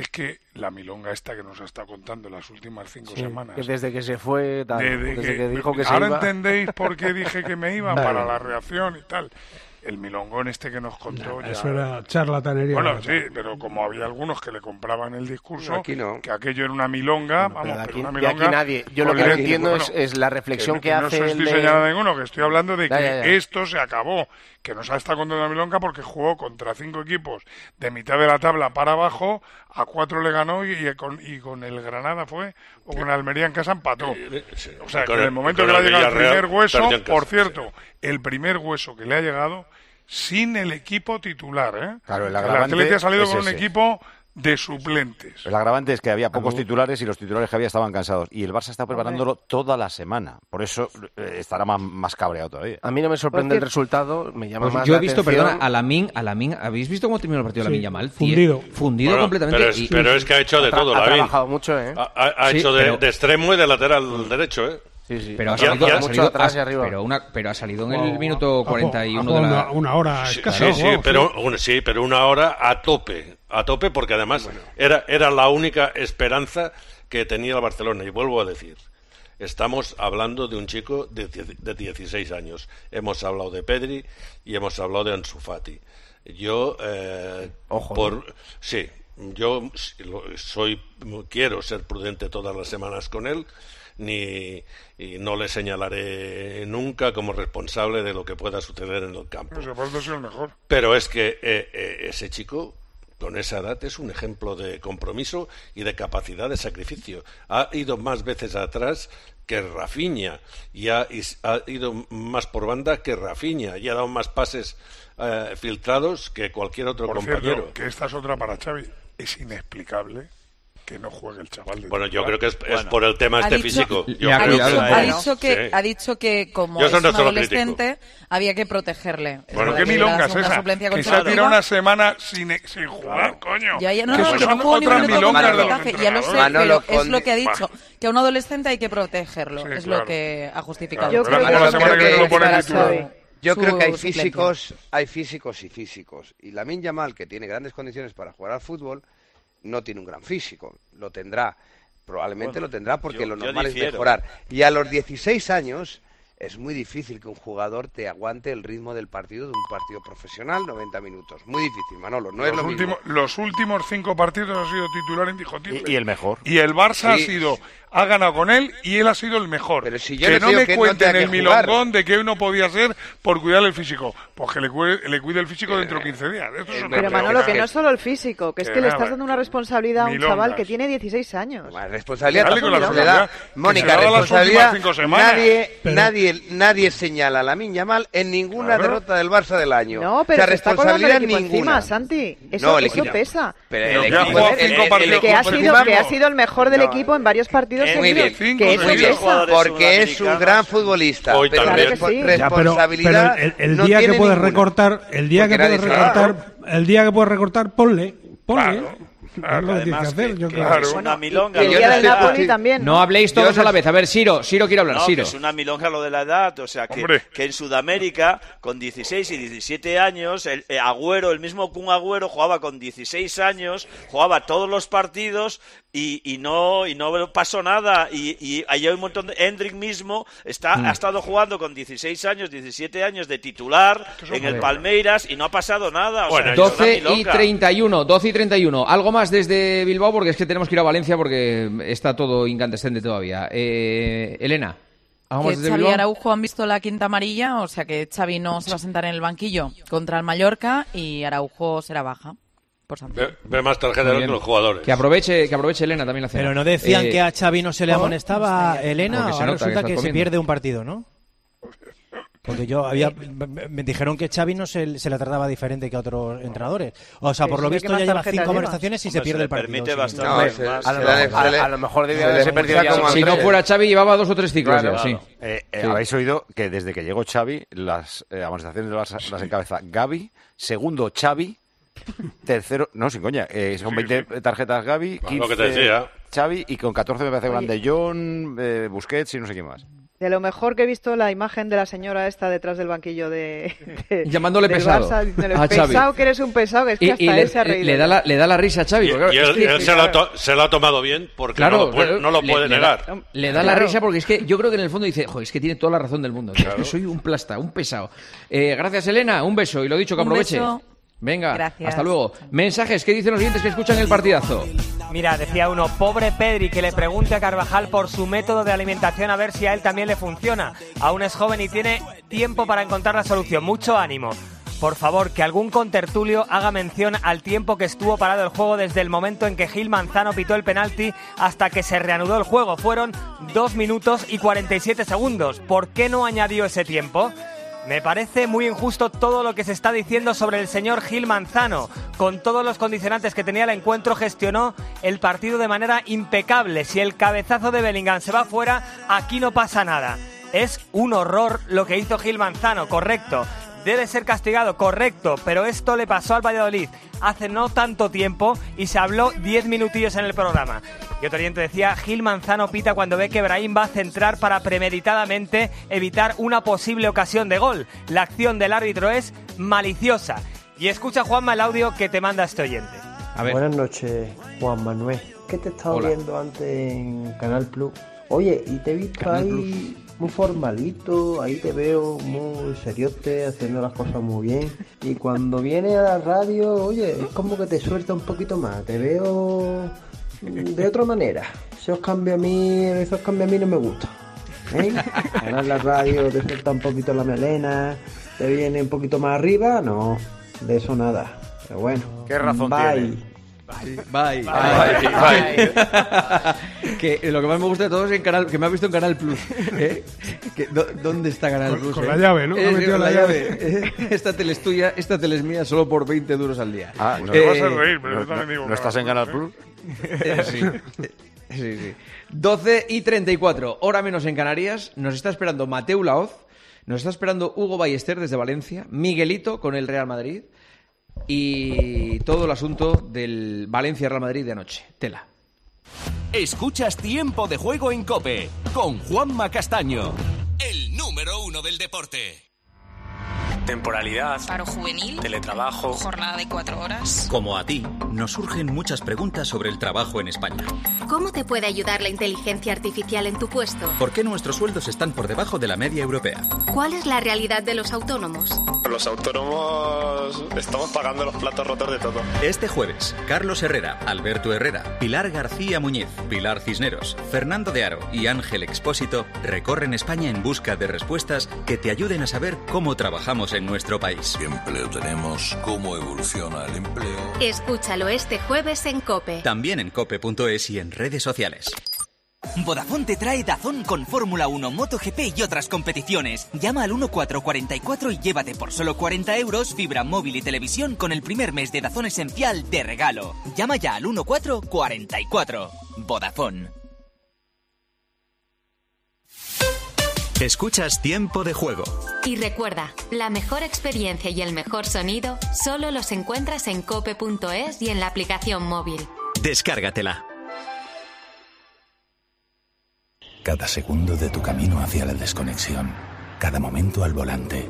es que la milonga esta que nos ha estado contando las últimas cinco Sí, semanas. que desde que se fue, tal, Desde desde que- que dijo que se ahora iba. entendéis por qué dije que me iba para la reacción y tal. El milongón este que nos contó ya. Eso era charlatanería. Bueno, sí, pero como había algunos que le compraban el discurso, Aquí no. que aquello era una milonga, vamos, pero aquí, una milonga. aquí nadie. Yo lo que no leche, entiendo bueno, es, es la reflexión que, no hace estoy el de- señalando a ninguno, que estoy hablando de que Ya, ya, ya. esto se acabó, que nos ha estado contando la milonga porque jugó contra cinco equipos de mitad de la tabla para abajo, a cuatro le ganó y, y con, y con el Granada fue, o con Almería en casa empató. O sea, Y con que en el- momento que le ha llegado el primer hueso, por cierto, el primer hueso que le ha llegado sin el equipo titular, ¿eh? Claro, el el Atleti ha salido es con un ese. equipo de suplentes. El agravante es que había pocos titulares y los titulares que había estaban cansados. Y el Barça está preparándolo toda la semana. Por eso eh, estará más, más cabreado todavía. A mí no me sorprende el resultado, me llama Pues más yo la he visto, atención. perdona, a Lamin, a Lamin, ¿habéis visto cómo terminó el partido de Sí, Lamin Yamal? fundido. Fundido Bueno, completamente. Pero es, y- pero es que ha hecho de Ha todo, ha Lavín. trabajado mucho, ¿eh? Ha, ha- ha Sí, hecho de, pero- de extremo y de lateral derecho, ¿eh? Sí, sí. Pero ha salido, ya- ha mucho atrás y arriba. pero, una, pero ha salido en el Oh, minuto ha- 41 ha de jugado la... una, una hora Sí, escasa. sí, pero, un- sí, pero una hora a tope, a tope, porque además era, era la única esperanza que tenía el Barcelona. Y vuelvo a decir, estamos hablando de un chico de, de 16 años. Hemos hablado de Pedri y hemos hablado de Ansu Fati. Yo, eh, Ojo, por, sí, yo soy, quiero ser prudente todas las semanas con él. Ni, y no le señalaré nunca como responsable de lo que pueda suceder en el campo. No sé, por eso es el mejor. Pero es que eh, eh, ese chico, con esa edad, es un ejemplo de compromiso y de capacidad de sacrificio. Ha ido más veces atrás que Rafinha y ha, y ha ido más por banda que Rafinha y ha dado más pases eh, filtrados que cualquier otro Por compañero. cierto, que esta es otra para Xavi. Es inexplicable que no juegue el chaval de Bueno, yo creo que es, por el tema este dicho- físico. Yo ha creo cuidado, que-. Ha dicho que, Sí. ha dicho que como es un no adolescente, había que protegerle. Bueno, qué que la milonga es esa. suplencia Que se ha tirado una semana sin, sin jugar, coño. Ya, ya, no, Que no, no son otras milongas de los Getafe, ya lo sé, Manolo pero es lo que ha dicho, que a un adolescente hay que protegerlo, Sí, es claro. lo que ha justificado. Yo creo que- la semana que creo viene que lo pone para titular. Xavi. Yo Su creo que hay físicos, hay físicos y físicos. Y Lamin Yamal, que tiene grandes condiciones para jugar al fútbol, no tiene un gran físico. Lo tendrá, probablemente Bueno, lo tendrá porque yo- lo normal es mejorar. Y a los 16 años es muy difícil que un jugador te aguante el ritmo del partido de un partido profesional 90 minutos. Muy difícil, Manolo. No es los, lo mismo. últimos, los últimos cinco partidos ha sido titular indiscutible. Y, y el mejor. Y el Barça Sí. ha sido, ha ganado con él y él ha sido el mejor. Pero si yo que no no me que no cuenten tenga el que milongón de que hoy no podía ser por cuidar el físico. Pues que le cuide, le cuide el físico dentro de 15 días. Esto es eh, Pero. Manolo, que no es solo el físico, que es Que que le nada. estás dando una responsabilidad a un Milongas. chaval que tiene 16 años. Más responsabilidad, con la responsabilidad, que Mónica, responsabilidad. últimas cinco semanas. Nadie, Pero- nadie, nadie señala a la Yamal en ninguna Claro. derrota del Barça del año. No, O pero sea, se está responsabilidad equipo ninguna. encima, Santi. Eso, No, el eso pesa. Pero el que ha equipo, el- el- el- que ha, sido, Fernando. que ha sido el mejor del No. equipo en varios partidos Eh, Muy bien. Cinco Que Muy bien, pesa. porque es un gran futbolista. Hoy pero también. respo- Claro que sí. Ya, pero, pero responsabilidad el, el no día que tiene puedes ninguna. recortar, el día Porque que puedes recortar, el día que puedes recortar, ponle, ponle. Claro, Es lo que tienes que Además, hacer, que- yo que creo. es una milonga. El Yo día no del Napoli también. No habléis Yo todos no- a la vez. A ver, Siro, Siro quiere hablar, No, que Siro. es una milonga lo de la edad, o sea, que, que en Sudamérica, con 16 y 17 años, el, eh, Agüero, el mismo Kun Agüero, jugaba con 16 años, jugaba todos los partidos y, y no y no pasó nada. Y, y hay un montón de... Hendrik mismo está, Mm. ha estado jugando con 16 años, 17 años de titular en el Palmeiras y no ha pasado nada. O sea, es una 12 y milonga. 31, 12 y 31. Algo más desde Bilbao porque es que tenemos que ir a Valencia porque está todo incandescente todavía. Eh, Elena, ¿algo Que Xavi y Bilbao? Araujo han visto la quinta amarilla, o sea que Xavi no se va a sentar en el banquillo contra el Mallorca y Araujo será baja. Por Santos. Ve, ve más tarjetas que los jugadores. Que aproveche, que aproveche Elena también la cena. Pero no decían Eh, que a Xavi no se le amonestaba Elena, Porque se ahora nota resulta que, se pierde un partido, ¿no? Porque yo había me me dijeron que Xavi no se, se le trataba diferente que a otros entrenadores. O sea, por lo visto ¿qué ya lleva cinco amonestaciones y se pierde se el partido. permite bastante. No, A lo, mejor- a- a lo debía haberse perdido ya Si no fuera Xavi llevaba dos o tres ciclos Claro, ya, sí. Eh, eh, Sí. Habéis oído que desde que llegó Xavi, las eh, amonestaciones Barça las encabeza Gaby, segundo Xavi, tercero, no, sin coña, eh, son 20 tarjetas Gaby, lo 15 que te decía. Xavi y con 14 me parece Oye. grande John, eh, Busquets y no sé quién más. De lo mejor que he visto la imagen de la señora esta detrás del banquillo de, de- Llamándole del pesado Barça, diciéndole, a Xavi. pesado que eres un pesado, que es que Y, hasta y él se ha le, reído. le da la, le da la risa a Xavi. Y, porque, claro, y es él, que- él se, lo ha to- se lo ha tomado bien porque Claro, no lo puede, claro, no lo le- puede le negar. da- Le da la Claro. risa porque es que yo creo que en el fondo dice, joder, es que tiene toda la razón del mundo. tío, es que soy un plasta, un pesado. Eh, gracias, Elena. Un beso. Y lo dicho, que Un aproveche. beso. Venga, Gracias. hasta luego. Mensajes, ¿qué dicen los oyentes que escuchan el partidazo? Mira, decía uno, pobre Pedri, que le pregunte a Carvajal por su método de alimentación a ver si a él también le funciona. Aún es joven y tiene tiempo para encontrar la solución. Mucho ánimo. Por favor, que algún contertulio haga mención al tiempo que estuvo parado el juego desde el momento en que Gil Manzano pitó el penalti hasta que se reanudó el juego. Fueron 2 minutos y 47 segundos. ¿Por qué no añadió ese tiempo? Me parece muy injusto todo lo que se está diciendo sobre el señor Gil Manzano. Con todos los condicionantes que tenía el encuentro, gestionó el partido de manera impecable. Si el cabezazo de Bellingham se va fuera, aquí no pasa nada. Es un horror lo que hizo Gil Manzano, correcto. Debe ser castigado, correcto, pero esto le pasó al Valladolid hace no tanto tiempo y se habló 10 minutillos en el programa. Y otro oyente decía, Gil Manzano pita cuando ve que Brahim va a centrar para premeditadamente evitar una posible ocasión de gol. La acción del árbitro es maliciosa. Y escucha Juanma el audio que te manda este oyente. Buenas noches, Juan Manuel. ¿Qué te estaba Hola. viendo antes en Canal Plus? Oye, y te he visto Canal ahí muy formalito, ahí te veo muy seriote, haciendo las cosas muy bien. Y cuando viene a la radio, oye, es como que te suelta un poquito más, te veo de otra manera. Esos cambios a mí, esos cambios a mí no me gustan. ¿eh? Ahora en la radio te suelta un poquito la melena, te viene un poquito más arriba, no, de eso nada. Pero bueno, ¿Qué razón bye. tiene? Bye. Bye. Bye. que lo que más me gusta de todo es en canal, que me ha visto en Canal Plus. ¿eh? Que, ¿dó- ¿Dónde está Canal Con- Plus? con eh? la llave, ¿no? Eh, con la la llave. llave. Esta tele es tuya, esta tele es mía, solo por 20 duros al día. Ah, no, Eh, vas a reír, pero no, yo también no- digo ¿no estás en Canal Plus? Sí. Sí, sí. 12 y 34, hora menos en Canarias. Nos está esperando Mateu Laoz, nos está esperando Hugo Ballester desde Valencia, Miguelito con el Real Madrid y todo el asunto del Valencia-Real Madrid de anoche. Tela. Escuchas Tiempo de Juego en Cope con Juanma Castaño, el número uno del deporte. Temporalidad, Paro juvenil, teletrabajo. jornada de cuatro horas. Como a ti, nos surgen muchas preguntas sobre el trabajo en España. ¿Cómo te puede ayudar la inteligencia artificial en tu puesto? ¿Por qué nuestros sueldos están por debajo de la media europea? ¿Cuál es la realidad de los autónomos? Los autónomos estamos pagando los platos rotos de todo. Este jueves, Carlos Herrera, Alberto Herrera, Pilar García Muñiz, Pilar Cisneros, Fernando de Aro y Ángel Expósito recorren España en busca de respuestas que te ayuden a saber cómo trabajamos en nuestro país. ¿Qué empleo tenemos? ¿Cómo evoluciona el empleo? Escúchalo este jueves en Cope. También en cope.es y en redes sociales. Vodafone te trae Dazón con Fórmula 1, MotoGP y otras competiciones. Llama al 1444 y llévate por solo 40 euros fibra móvil y televisión con el primer mes de Dazón Esencial de regalo. Llama ya al 1444. Vodafone. Escuchas Tiempo de Juego. Y recuerda, la mejor experiencia y el mejor sonido solo los encuentras en cope.es y en la aplicación móvil. Descárgatela. Cada segundo de tu camino hacia la desconexión, cada momento al volante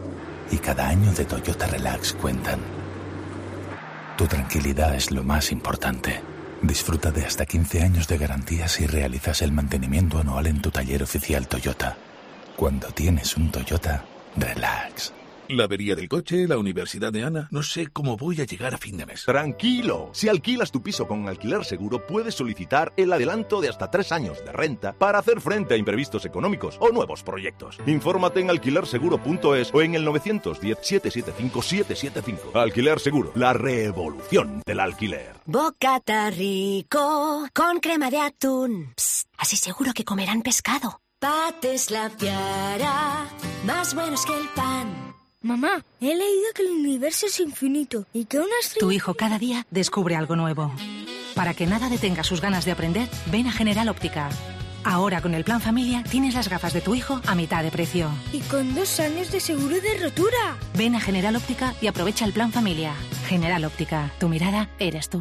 y cada año de Toyota Relax cuentan. Tu tranquilidad es lo más importante. Disfruta de hasta 15 años de garantía si realizas el mantenimiento anual en tu taller oficial Toyota. Cuando tienes un Toyota, relax. La avería del coche, la universidad de Ana. No sé cómo voy a llegar a fin de mes. Tranquilo, si alquilas tu piso con alquiler seguro, puedes solicitar el adelanto de hasta tres años de renta para hacer frente a imprevistos económicos o nuevos proyectos. Infórmate en alquilerseguro.es o en el 910-775-775. Alquiler Seguro, la revolución del alquiler. Bocata rico con crema de atún. Psst, así seguro que comerán pescado. Pates la piara, más buenos que el pan. Mamá, he leído que el universo es infinito y que una estrella... Tu hijo cada día descubre algo nuevo. Para que nada detenga sus ganas de aprender, ven a General Óptica. Ahora con el plan familia tienes las gafas de tu hijo a mitad de precio. Y con dos años de seguro de rotura. Ven a General Óptica y aprovecha el plan familia. General Óptica, tu mirada eres tú.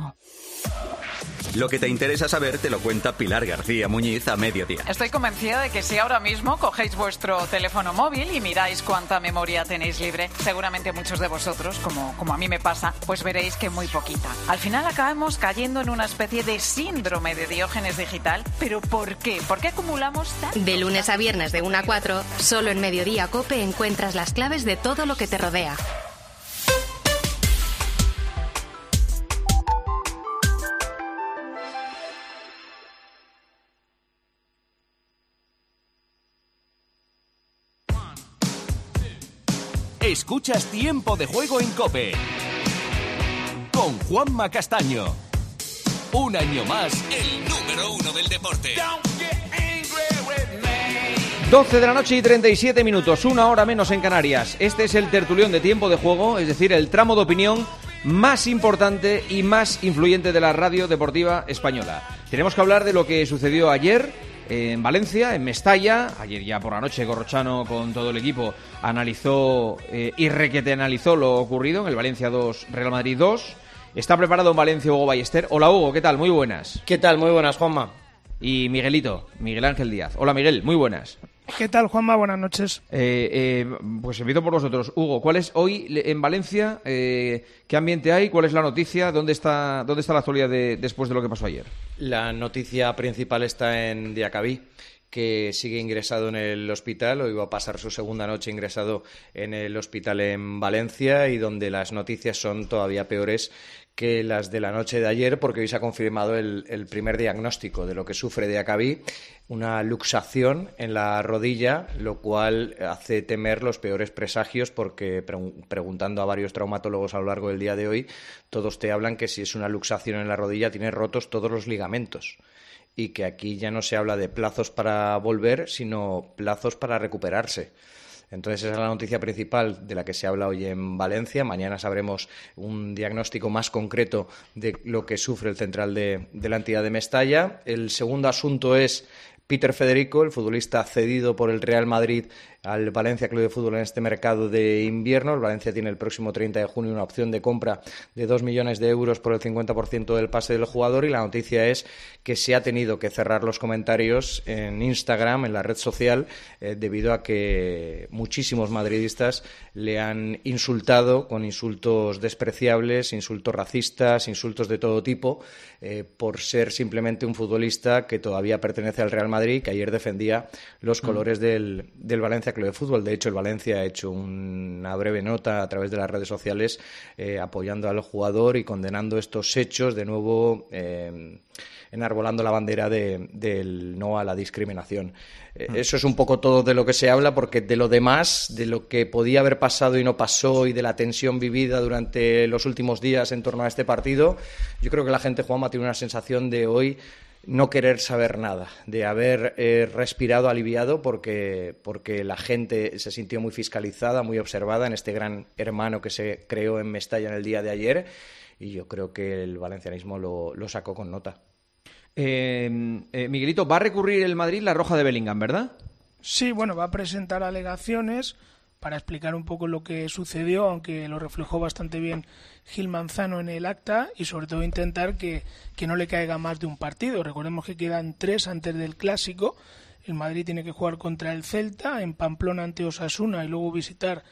Lo que te interesa saber te lo cuenta Pilar García Muñiz a mediodía. Estoy convencida de que si ahora mismo cogéis vuestro teléfono móvil y miráis cuánta memoria tenéis libre, seguramente muchos de vosotros, como, como a mí me pasa, pues veréis que muy poquita. Al final acabamos cayendo en una especie de síndrome de Diógenes digital. ¿Pero por qué? ¿Por qué acumulamos tanto? De lunes a viernes de 1 a 4, solo en Mediodía Cope encuentras las claves de todo lo que te rodea. Escuchas Tiempo de Juego en Cope con Juanma Castaño. Un año más, el número uno del deporte. 12 de la noche y 37 minutos, una hora menos en Canarias. Este es el tertulión de tiempo de juego, es decir, el tramo de opinión más importante y más influyente de la radio deportiva española. Tenemos que hablar de lo que sucedió ayer en Valencia, en Mestalla. Ayer ya por la noche Gorrochano con todo el equipo analizó eh, y requete analizó lo ocurrido en el Valencia 2, Real Madrid 2. Está preparado en Valencia Hugo Ballester. Hola Hugo, ¿qué tal? Muy buenas. ¿Qué tal? Muy buenas, Juanma. Y Miguelito, Miguel Ángel Díaz. Hola Miguel, muy buenas. ¿Qué tal, Juanma? Buenas noches. Eh, eh, pues empiezo por vosotros. Hugo, ¿cuál es hoy en Valencia? Eh, ¿Qué ambiente hay? ¿Cuál es la noticia? ¿Dónde está, dónde está la actualidad de, después de lo que pasó ayer? La noticia principal está en Diacabí que sigue ingresado en el hospital, o iba a pasar su segunda noche ingresado en el hospital en Valencia y donde las noticias son todavía peores que las de la noche de ayer, porque hoy se ha confirmado el, primer diagnóstico de lo que sufre de Acabí, una luxación en la rodilla, lo cual hace temer los peores presagios, porque preguntando a varios traumatólogos a lo largo del día de hoy, todos te hablan que si es una luxación en la rodilla, tiene rotos todos los ligamentos y que aquí ya no se habla de plazos para volver, sino plazos para recuperarse. Entonces, esa es la noticia principal de la que se habla hoy en Valencia. Mañana sabremos un diagnóstico más concreto de lo que sufre el central de, de la entidad de Mestalla. El segundo asunto es Peter Federico, el futbolista cedido por el Real Madrid al Valencia Club de Fútbol en este mercado de invierno. El Valencia tiene el próximo 30 de junio una opción de compra de 2 millones de euros por el 50% del pase del jugador y la noticia es que se ha tenido que cerrar los comentarios en Instagram, en la red social, eh, debido a que muchísimos madridistas le han insultado con insultos despreciables, insultos racistas, insultos de todo tipo, eh, por ser simplemente un futbolista que todavía pertenece al Real Madrid, que ayer defendía los mm. colores del, del Valencia de Fútbol. De hecho, el Valencia ha hecho una breve nota a través de las redes sociales eh, apoyando al jugador y condenando estos hechos, de nuevo eh, enarbolando la bandera del no a la discriminación. Eh, mm. Eso es un poco todo de lo que se habla, porque de lo demás, de lo que podía haber pasado y no pasó y de la tensión vivida durante los últimos días en torno a este partido, yo creo que la gente, Juanma, tiene una sensación de hoy no querer saber nada, de haber eh, respirado aliviado porque, porque la gente se sintió muy fiscalizada, muy observada en este gran hermano que se creó en Mestalla en el día de ayer y yo creo que el valencianismo lo, sacó con nota. Eh, eh, Miguelito, va a recurrir el Madrid la roja de Bellingham, ¿verdad? Sí, bueno, va a presentar alegaciones para explicar un poco lo que sucedió, aunque lo reflejó bastante bien Gil Manzano en el acta y sobre todo intentar que, no le caiga más de un partido. Recordemos que quedan tres antes del clásico. El Madrid tiene que jugar contra el Celta, en Pamplona ante Osasuna y luego visitar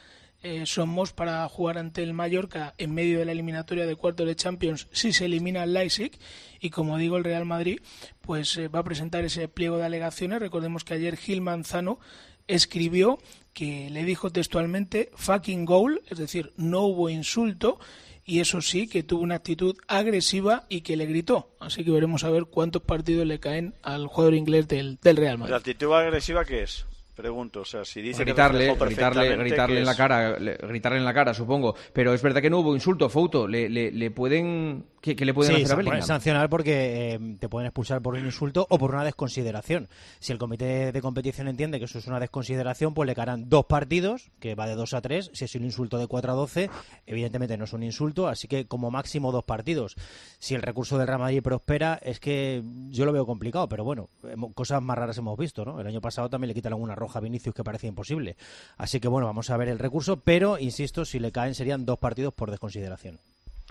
eh, Somos para jugar ante el Mallorca en medio de la eliminatoria de cuartos de Champions si se elimina el Leipzig y como digo el Real Madrid pues eh, va a presentar ese pliego de alegaciones recordemos que ayer Gil Manzano escribió que le dijo textualmente fucking goal, es decir, no hubo insulto y eso sí, que tuvo una actitud agresiva y que le gritó. Así que veremos a ver cuántos partidos le caen al jugador inglés del, del Real Madrid. ¿La actitud agresiva qué es? Pregunto, o sea, si dice gritarle, gritarle, gritarle en la cara, gritarle en la cara, supongo. Pero es verdad que no hubo insulto, Fouto. Le, le, le pueden ¿Qué, le pueden hacer a Bellingham? sancionar porque eh, te pueden expulsar por un insulto o por una desconsideración. Si el comité de competición entiende que eso es una desconsideración, pues le caerán dos partidos, que va de dos a tres. Si es un insulto de 4 a 12, evidentemente no es un insulto, así que como máximo dos partidos. Si el recurso del Real Madrid prospera, es que yo lo veo complicado, pero bueno, cosas más raras hemos visto, ¿no? El año pasado también le quitaron una roja a Vinicius que parecía imposible. Así que bueno, vamos a ver el recurso, pero insisto, si le caen serían dos partidos por desconsideración.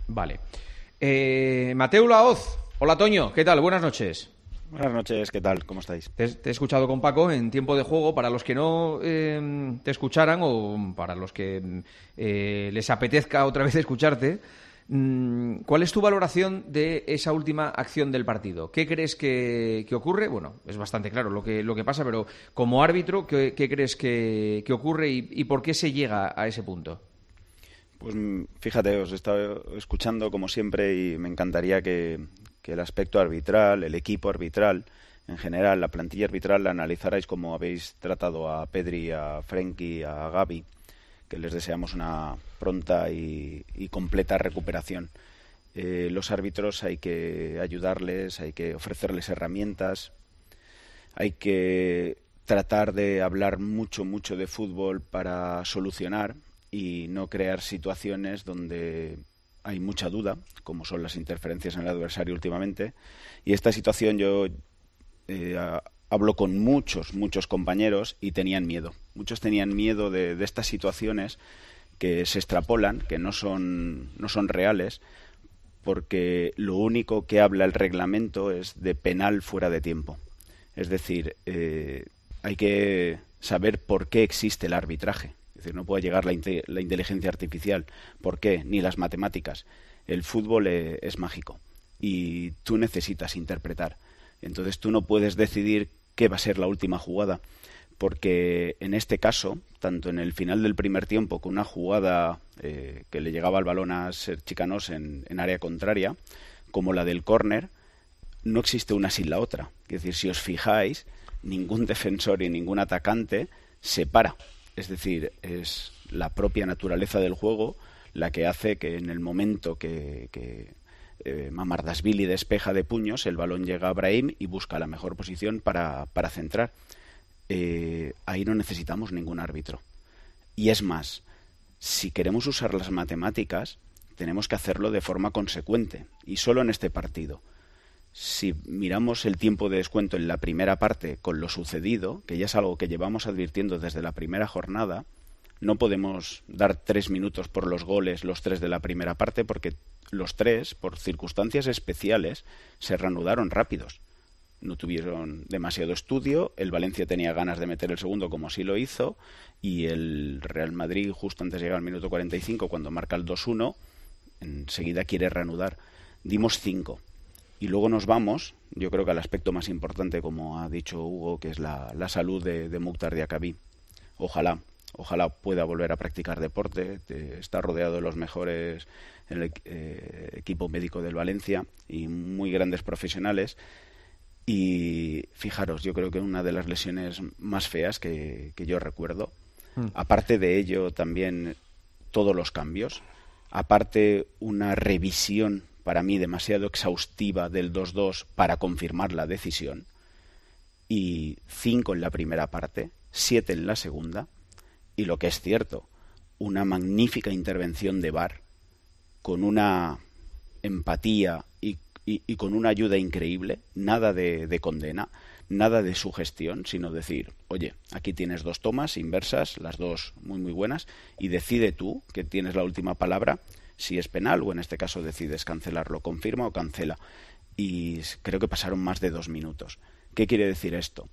Vale. Eh, Mateo Laoz. Hola, Toño. ¿Qué tal? Buenas noches. Buenas noches, ¿qué tal? ¿Cómo estáis? Te, he escuchado con Paco en tiempo de juego. Para los que no eh, te escucharan o para los que eh, les apetezca otra vez escucharte, ¿cuál es tu valoración de esa última acción del partido? ¿Qué crees que, ocurre? Bueno, es bastante claro lo que, lo que pasa, pero como árbitro, ¿qué, crees que, ocurre y por qué se llega a ese punto? Pues mm, fíjate, os he estado escuchando como siempre y me encantaría que, el aspecto arbitral, el equipo arbitral, en general, la plantilla arbitral la analizarais como habéis tratado a Pedri, a Frenkie, a Gaby, que les deseamos una pronta y, completa recuperación. Eh, los árbitros hay que ayudarles, hay que ofrecerles herramientas, hay que tratar de hablar mucho, mucho de fútbol para solucionar y no crear situaciones donde hay mucha duda, como son las interferencias en el adversario últimamente. Y esta situación yo eh, hablo con muchos, muchos compañeros y tenían miedo. Muchos tenían miedo de, de estas situaciones que se extrapolan, que no son, no son reales, porque lo único que habla el reglamento es de penal fuera de tiempo. Es decir, eh, hay que saber por qué existe el arbitraje. Es decir, no puede llegar la, la inteligencia artificial. ¿Por qué? Ni las matemáticas. El fútbol eh, es mágico y tú necesitas interpretar. Entonces tú no puedes decidir qué va a ser la última jugada porque en este caso, tanto en el final del primer tiempo, con una jugada eh, que le llegaba el balón a ser chicanos en, área contraria, como la del córner, no existe una sin la otra. Es decir, si os fijáis, ningún defensor y ningún atacante se para. Es decir, es la propia naturaleza del juego la que hace que en el momento que, que eh, Mamardasvili despeja de puños, el balón llega a Brahim y busca la mejor posición para, para centrar. Eh, ahí no necesitamos ningún árbitro. Y es más, si queremos usar las matemáticas, tenemos que hacerlo de forma consecuente, y solo en este partido. Si miramos el tiempo de descuento en la primera parte con lo sucedido, que ya es algo que llevamos advirtiendo desde la primera jornada, no podemos dar tres minutos por los goles, los tres de la primera parte, porque los tres, por circunstancias especiales, se reanudaron rápidos no tuvieron demasiado estudio, el Valencia tenía ganas de meter el segundo como así lo hizo y el Real Madrid justo antes de llegar al minuto 45 cuando marca el 2-1 enseguida quiere reanudar. Dimos cinco y luego nos vamos, yo creo que al aspecto más importante como ha dicho Hugo que es la, salud de, de Mukhtar. Ojalá, ojalá pueda volver a practicar deporte, está rodeado de los mejores el eh, equipo médico del Valencia y muy grandes profesionales y fijaros, yo creo que una de las lesiones más feas que, yo recuerdo. Hmm. Aparte de ello, también todos los cambios. Aparte, una revisión para mí demasiado exhaustiva del 2-2 para confirmar la decisión. Y cinco en la primera parte, siete en la segunda. Y lo que es cierto, una magnífica intervención de VAR con una empatía y con una ayuda increíble, nada de, condena, nada de sugestión, sino decir, oye, aquí tienes dos tomas inversas, las dos muy muy buenas, y decide tú, que tienes la última palabra, si es penal o en este caso decides cancelarlo, confirma o cancela. Y creo que pasaron más de dos minutos. ¿Qué quiere decir esto?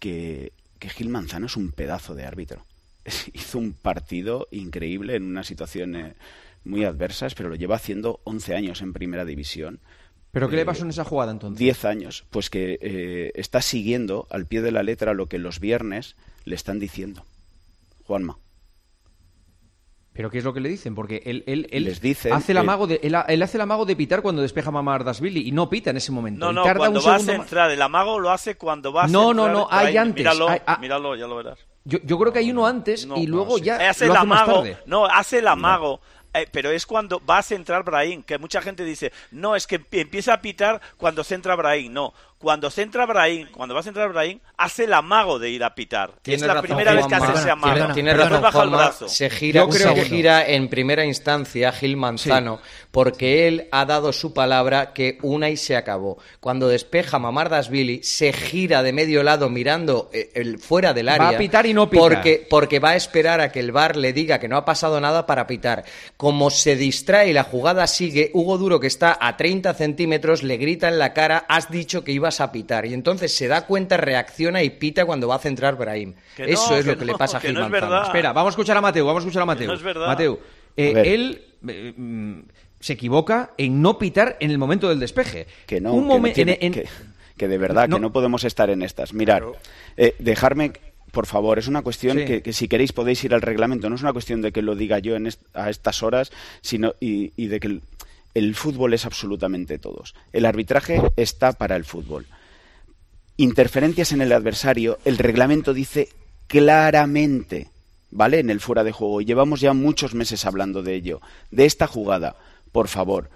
Que, que Gil Manzano es un pedazo de árbitro. Hizo un partido increíble en una situación eh, muy adversa, pero lo lleva haciendo 11 años en primera división ¿Pero qué le pasó en esa jugada entonces? Diez años. Pues que eh, está siguiendo al pie de la letra lo que los viernes le están diciendo. Juanma. ¿Pero qué es lo que le dicen? Porque él, él, él Les dice hace el amago de, él, hace el amago de pitar cuando despeja Mamá Billy y no pita en ese momento. No, no, tarda cuando un va a segundo centrar. El amago lo hace cuando va a No, centrar. no, no, hay antes. Míralo, Hay- ah. míralo, ya lo verás. Yo, yo creo que hay uno antes y luego ya hace lo el hace más amago, tarde. no, hace el amago. Eh, pero es cuando va a centrar Brahim, que mucha gente dice, no, es que empie- empieza a pitar cuando centra Brahim. No, cuando centra Brahim, cuando va a centrar Brahim, hace el amago de ir a pitar. Tienes es la razón, primera vez que hace ese amago. Tienes Después razón, baja el brazo. Se gira, Yo creo se que- gira en primera instancia Gil Manzano porque él ha dado su palabra que una y se acabó. Cuando despeja Mamardasvili, se gira de medio lado mirando eh, el, fuera del Va área. a pitar y no pita. Porque, porque va a esperar a que el VAR le diga que no ha pasado nada para pitar. Como se distrae y la jugada sigue, Hugo Duro, que está a 30 centímetros, le grita en la cara, has dicho que ibas a pitar. Y entonces se da cuenta, reacciona y pita cuando va a centrar Brahim. Que no, Eso es que lo que no, le pasa a Gil no es. Espera, vamos a escuchar a Mateo, vamos a escuchar a Mateo. no es verdad. Mateo, eh, A ver. él eh, mm, se equivoca en no pitar en el momento del despeje. Que no, Un que, no momen- tiene- en- en- que, que de verdad, No. que no podemos estar en estas. Mirar, eh, dejarme, por favor, es una cuestión Sí. que, que si queréis podéis ir al reglamento. No es una cuestión de que lo diga yo en est- a estas horas, sino y, y de que el, fútbol es absolutamente todos. El arbitraje está para el fútbol. Interferencias en el adversario, el reglamento dice claramente, ¿vale? En el fuera de juego. Llevamos ya muchos meses hablando de ello, de esta jugada. Por favor,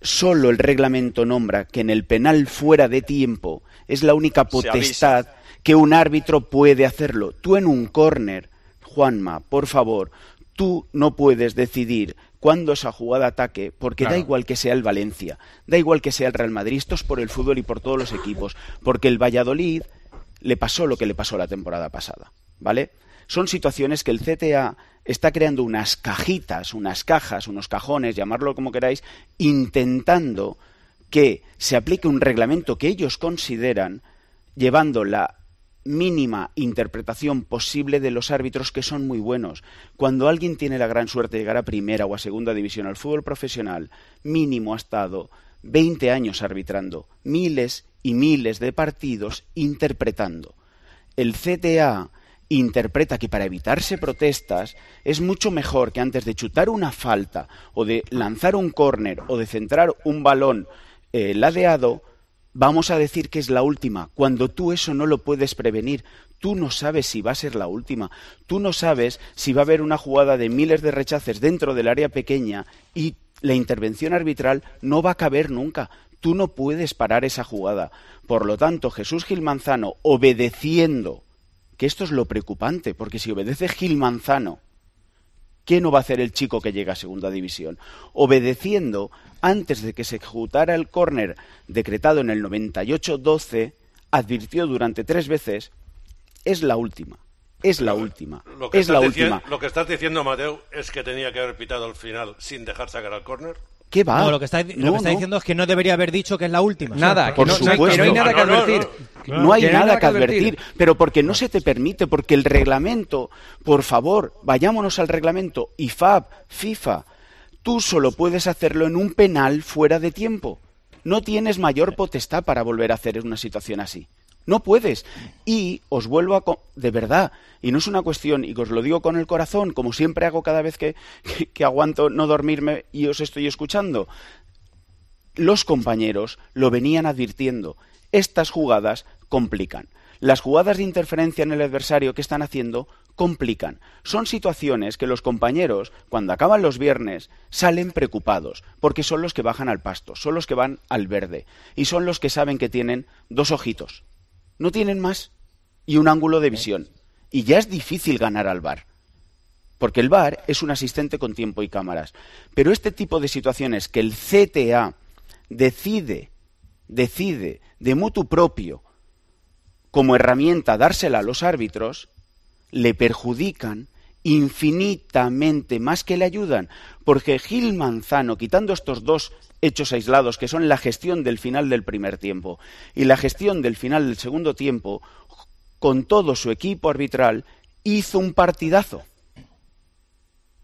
solo el reglamento nombra que en el penal fuera de tiempo es la única potestad que un árbitro puede hacerlo. Tú en un córner, Juanma, por favor, tú no puedes decidir cuándo esa jugada ataque, porque da igual que sea el Valencia, da igual que sea el Real Madrid, esto es por el fútbol y por todos los equipos, porque el Valladolid le pasó lo que le pasó la temporada pasada, ¿vale? Son situaciones que el CTA está creando unas cajitas, unas cajas, unos cajones, llamarlo como queráis, intentando que se aplique un reglamento que ellos consideran llevando la mínima interpretación posible de los árbitros que son muy buenos. Cuando alguien tiene la gran suerte de llegar a primera o a segunda división al fútbol profesional, mínimo ha estado 20 años arbitrando, miles y miles de partidos interpretando. El CTA interpreta que para evitarse protestas es mucho mejor que antes de chutar una falta o de lanzar un córner o de centrar un balón eh, ladeado, vamos a decir que es la última, cuando tú eso no lo puedes prevenir. Tú no sabes si va a ser la última. Tú no sabes si va a haber una jugada de miles de rechaces dentro del área pequeña y la intervención arbitral no va a caber nunca. Tú no puedes parar esa jugada. Por lo tanto, Jesús Gil Manzano, obedeciendo, que esto es lo preocupante, porque si obedece Gil Manzano, ¿Qué no va a hacer el chico que llega a segunda división? Obedeciendo, antes de que se ejecutara el córner decretado en el 98-12, advirtió durante tres veces, es la última, es la última, Lo que, es la última. lo que estás diciendo, Mateo, es que tenía que haber pitado al final sin dejar sacar al córner. ¿Qué va? No, lo que está, lo No, que está no. diciendo es que no debería haber dicho que es la última. Nada, Por que no, no hay- supuesto. que no hay nada que No, no, no, advertir. No hay Que nada que advertir, pero porque no se te permite, porque el reglamento, por favor, vayámonos al reglamento, IFAB, FIFA, tú solo puedes hacerlo en un penal fuera de tiempo. No tienes mayor potestad para volver a hacer una situación así. No puedes. Y os vuelvo a... De verdad, y no es una cuestión, y os lo digo con el corazón, como siempre hago cada vez que, que- que aguanto no dormirme y os estoy escuchando los compañeros lo venían advirtiendo. Estas jugadas complican. Las jugadas de interferencia en el adversario que están haciendo complican. Son situaciones que los compañeros, cuando acaban los viernes, salen preocupados, porque son los que bajan al pasto, son los que van al verde, y son los que saben que tienen dos ojitos. No tienen más. Y un ángulo de visión. Y ya es difícil ganar al bar porque el VAR es un asistente con tiempo y cámaras. Pero este tipo de situaciones que el CTA decide, decide de mutuo propio como herramienta dársela a los árbitros, le perjudican infinitamente más que le ayudan, porque Gil Manzano, quitando estos dos hechos aislados que son la gestión del final del primer tiempo y la gestión del final del segundo tiempo, con todo su equipo arbitral, hizo un partidazo.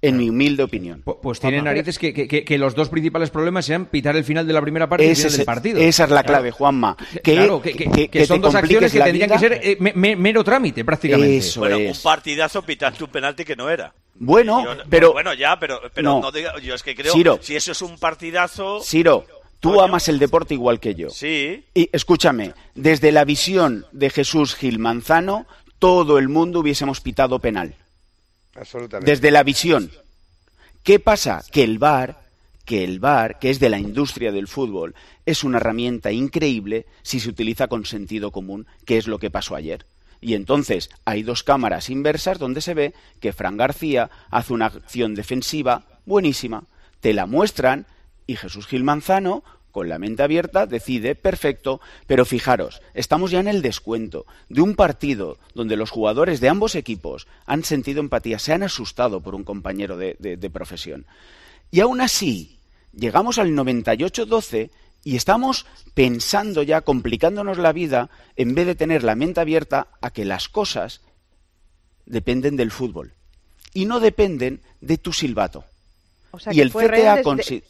En mi humilde opinión. Pues tiene narices que, que- que- que los dos principales problemas sean pitar el final de la primera parte y el Ese final del partido. esa es la Claro. clave, Juanma. Que, Claro, que, que- que- que que son dos acciones que tendrían vida. que ser eh, me- me- mero trámite, prácticamente. Eso bueno, es. un partidazo pitando un penalti que no era. Bueno, Yo- pero- Bueno, ya, pero, pero No. no. diga- yo es que creo, Siro. si eso es un partidazo... Ciro, tú amas el deporte igual que yo. Sí. Y escúchame, desde la visión de Jesús Gil Manzano, todo el mundo hubiésemos pitado penal. Desde la visión. ¿Qué pasa? Que el VAR, que el VAR, que es de la industria del fútbol, es una herramienta increíble si se utiliza con sentido común, que es lo que pasó ayer. Y entonces hay dos cámaras inversas donde se ve que Fran García hace una acción defensiva buenísima. Te la muestran y Jesús Gil Manzano, con la mente abierta, decide, perfecto, pero fijaros, estamos ya en el descuento de un partido donde los jugadores de ambos equipos han sentido empatía, se han asustado por un compañero de, de- de profesión. Y aún así, llegamos al 98-12 y estamos pensando ya, complicándonos la vida, en vez de tener la mente abierta a que las cosas dependen del fútbol y no dependen de tu silbato. O sea, y el fue CTA consi-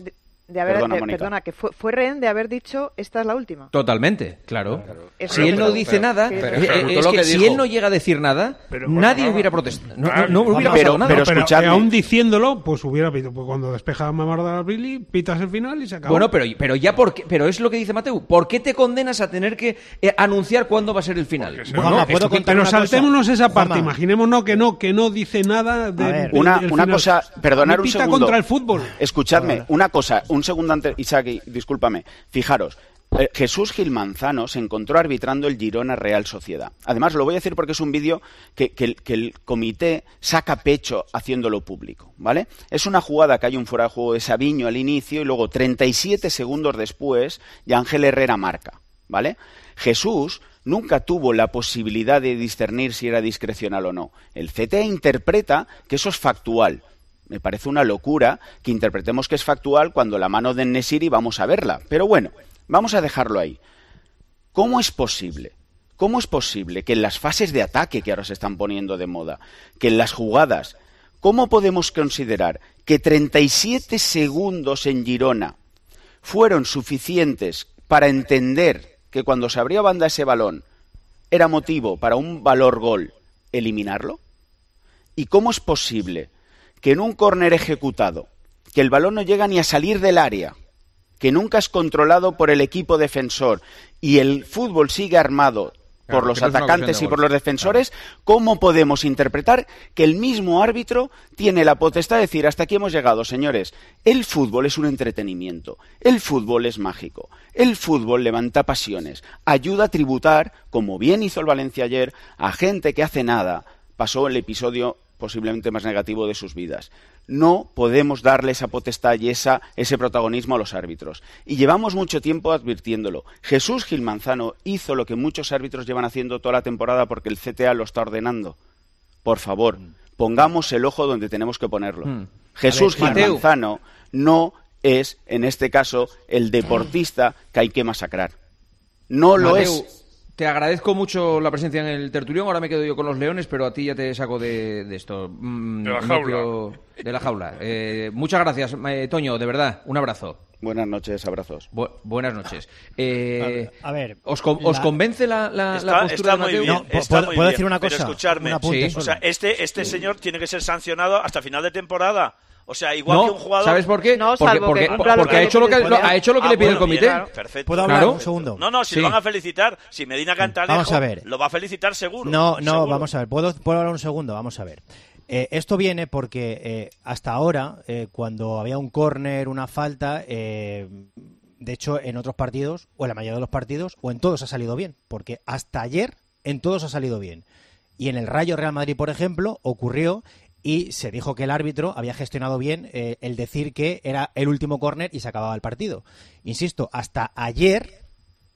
de- haber, Perdona, de- Mónica. perdona, que fue, fue rehén de haber dicho esta es la última. Totalmente, claro. Eso Si es, él no pero- dice pero- nada, pero- eh, pero eh, es lo que que si él no llega a decir nada, Pero, nadie por hubiera protestado. No, Claro, no hubiera pero- pasado nada. pero- pero que aún diciéndolo, pues hubiera pito. Pues cuando despeja Mamardal Billy, pitas el final y se acabó. Bueno, pero, pero ya porque, pero es lo que dice Mateo. ¿Por qué te condenas a tener que eh, anunciar cuándo va a ser el final? Bueno, esto que- pero saltémonos esa parte. Juanma. Imaginémonos que no, que no dice nada de, una, una cosa, perdonar No un pita segundo. contra el fútbol. Escuchadme, una cosa, un un segundo antes, Isaac, discúlpame, fijaros, eh, Jesús Gil Manzano se encontró arbitrando el Girona Real Sociedad. Además, lo voy a decir porque es un vídeo que, el- comité saca pecho haciéndolo público, ¿vale? Es una jugada que hay un fuera de juego de Sabiño al inicio y luego 37 segundos después, y Ángel Herrera marca, ¿vale? Jesús nunca tuvo la posibilidad de discernir si era discrecional o no. El CTA interpreta que eso es factual. Me parece una locura que interpretemos que es factual cuando la mano de Nesiri vamos a verla. Pero bueno, vamos a dejarlo ahí. ¿Cómo es posible? ¿Cómo es posible que en las fases de ataque que ahora se están poniendo de moda, que en las jugadas, ¿cómo podemos considerar que 37 segundos en Girona fueron suficientes para entender que cuando se abría banda ese balón era motivo para un valor gol eliminarlo? ¿Y cómo es posible que en un córner ejecutado, que el balón no llega ni a salir del área, que nunca es controlado por el equipo defensor y el fútbol sigue armado Claro, por los atacantes y por los defensores, ¿cómo podemos interpretar que el mismo árbitro tiene la potestad de decir hasta aquí hemos llegado, señores? El fútbol es un entretenimiento, el fútbol es mágico, el fútbol levanta pasiones, ayuda a tributar, como bien hizo el Valencia ayer, a gente que hace nada pasó el episodio posiblemente más negativo de sus vidas. No podemos darle esa potestad y esa, ese protagonismo a los árbitros. Y llevamos mucho tiempo advirtiéndolo. Jesús Gil Manzano hizo lo que muchos árbitros llevan haciendo toda la temporada porque el CTA lo está ordenando. Por favor, pongamos el ojo donde tenemos que ponerlo. Mm. Jesús ver, Gil Mateu. Manzano no es, en este caso, el deportista que hay que masacrar. No lo es. Te agradezco mucho la presencia en el tertulión. Ahora me quedo yo con los leones, pero a ti ya te saco de, de esto. Mm, De la jaula. quiero- de la jaula. Eh, muchas gracias, eh, Toño, de verdad. Un abrazo. Buenas noches, abrazos. Bu- buenas noches. Eh, A ver, ¿os, con- os convence la, la- la Está, postura está de muy bien. No, ¿puedo- está muy puedo bien, decir una pero cosa? escucharme. Un apunte O sea, este, este señor tiene que ser sancionado hasta final de temporada. O sea, igual No, que un jugador. ¿sabes por qué? No, porque porque, que porque que ha hecho lo que, lo- ha hecho lo que Ah, le pide el comité. bien, perfecto. ¿Puedo hablar Claro. un segundo? No, no, si Sí. lo van a felicitar, si Medina Cantalejo Vamos a ver. lo va a felicitar seguro. No, no, seguro. vamos a ver. ¿Puedo, puedo hablar un segundo? Vamos a ver. Eh, esto viene porque eh, hasta ahora, eh, cuando había un córner, una falta, eh, de hecho, en otros partidos, o en la mayoría de los partidos, o en todos ha salido bien. Porque hasta ayer, en todos ha salido bien. Y en el Rayo Real Madrid, por ejemplo, ocurrió y se dijo que el árbitro había gestionado bien eh, el decir que era el último córner y se acababa el partido. Insisto, hasta ayer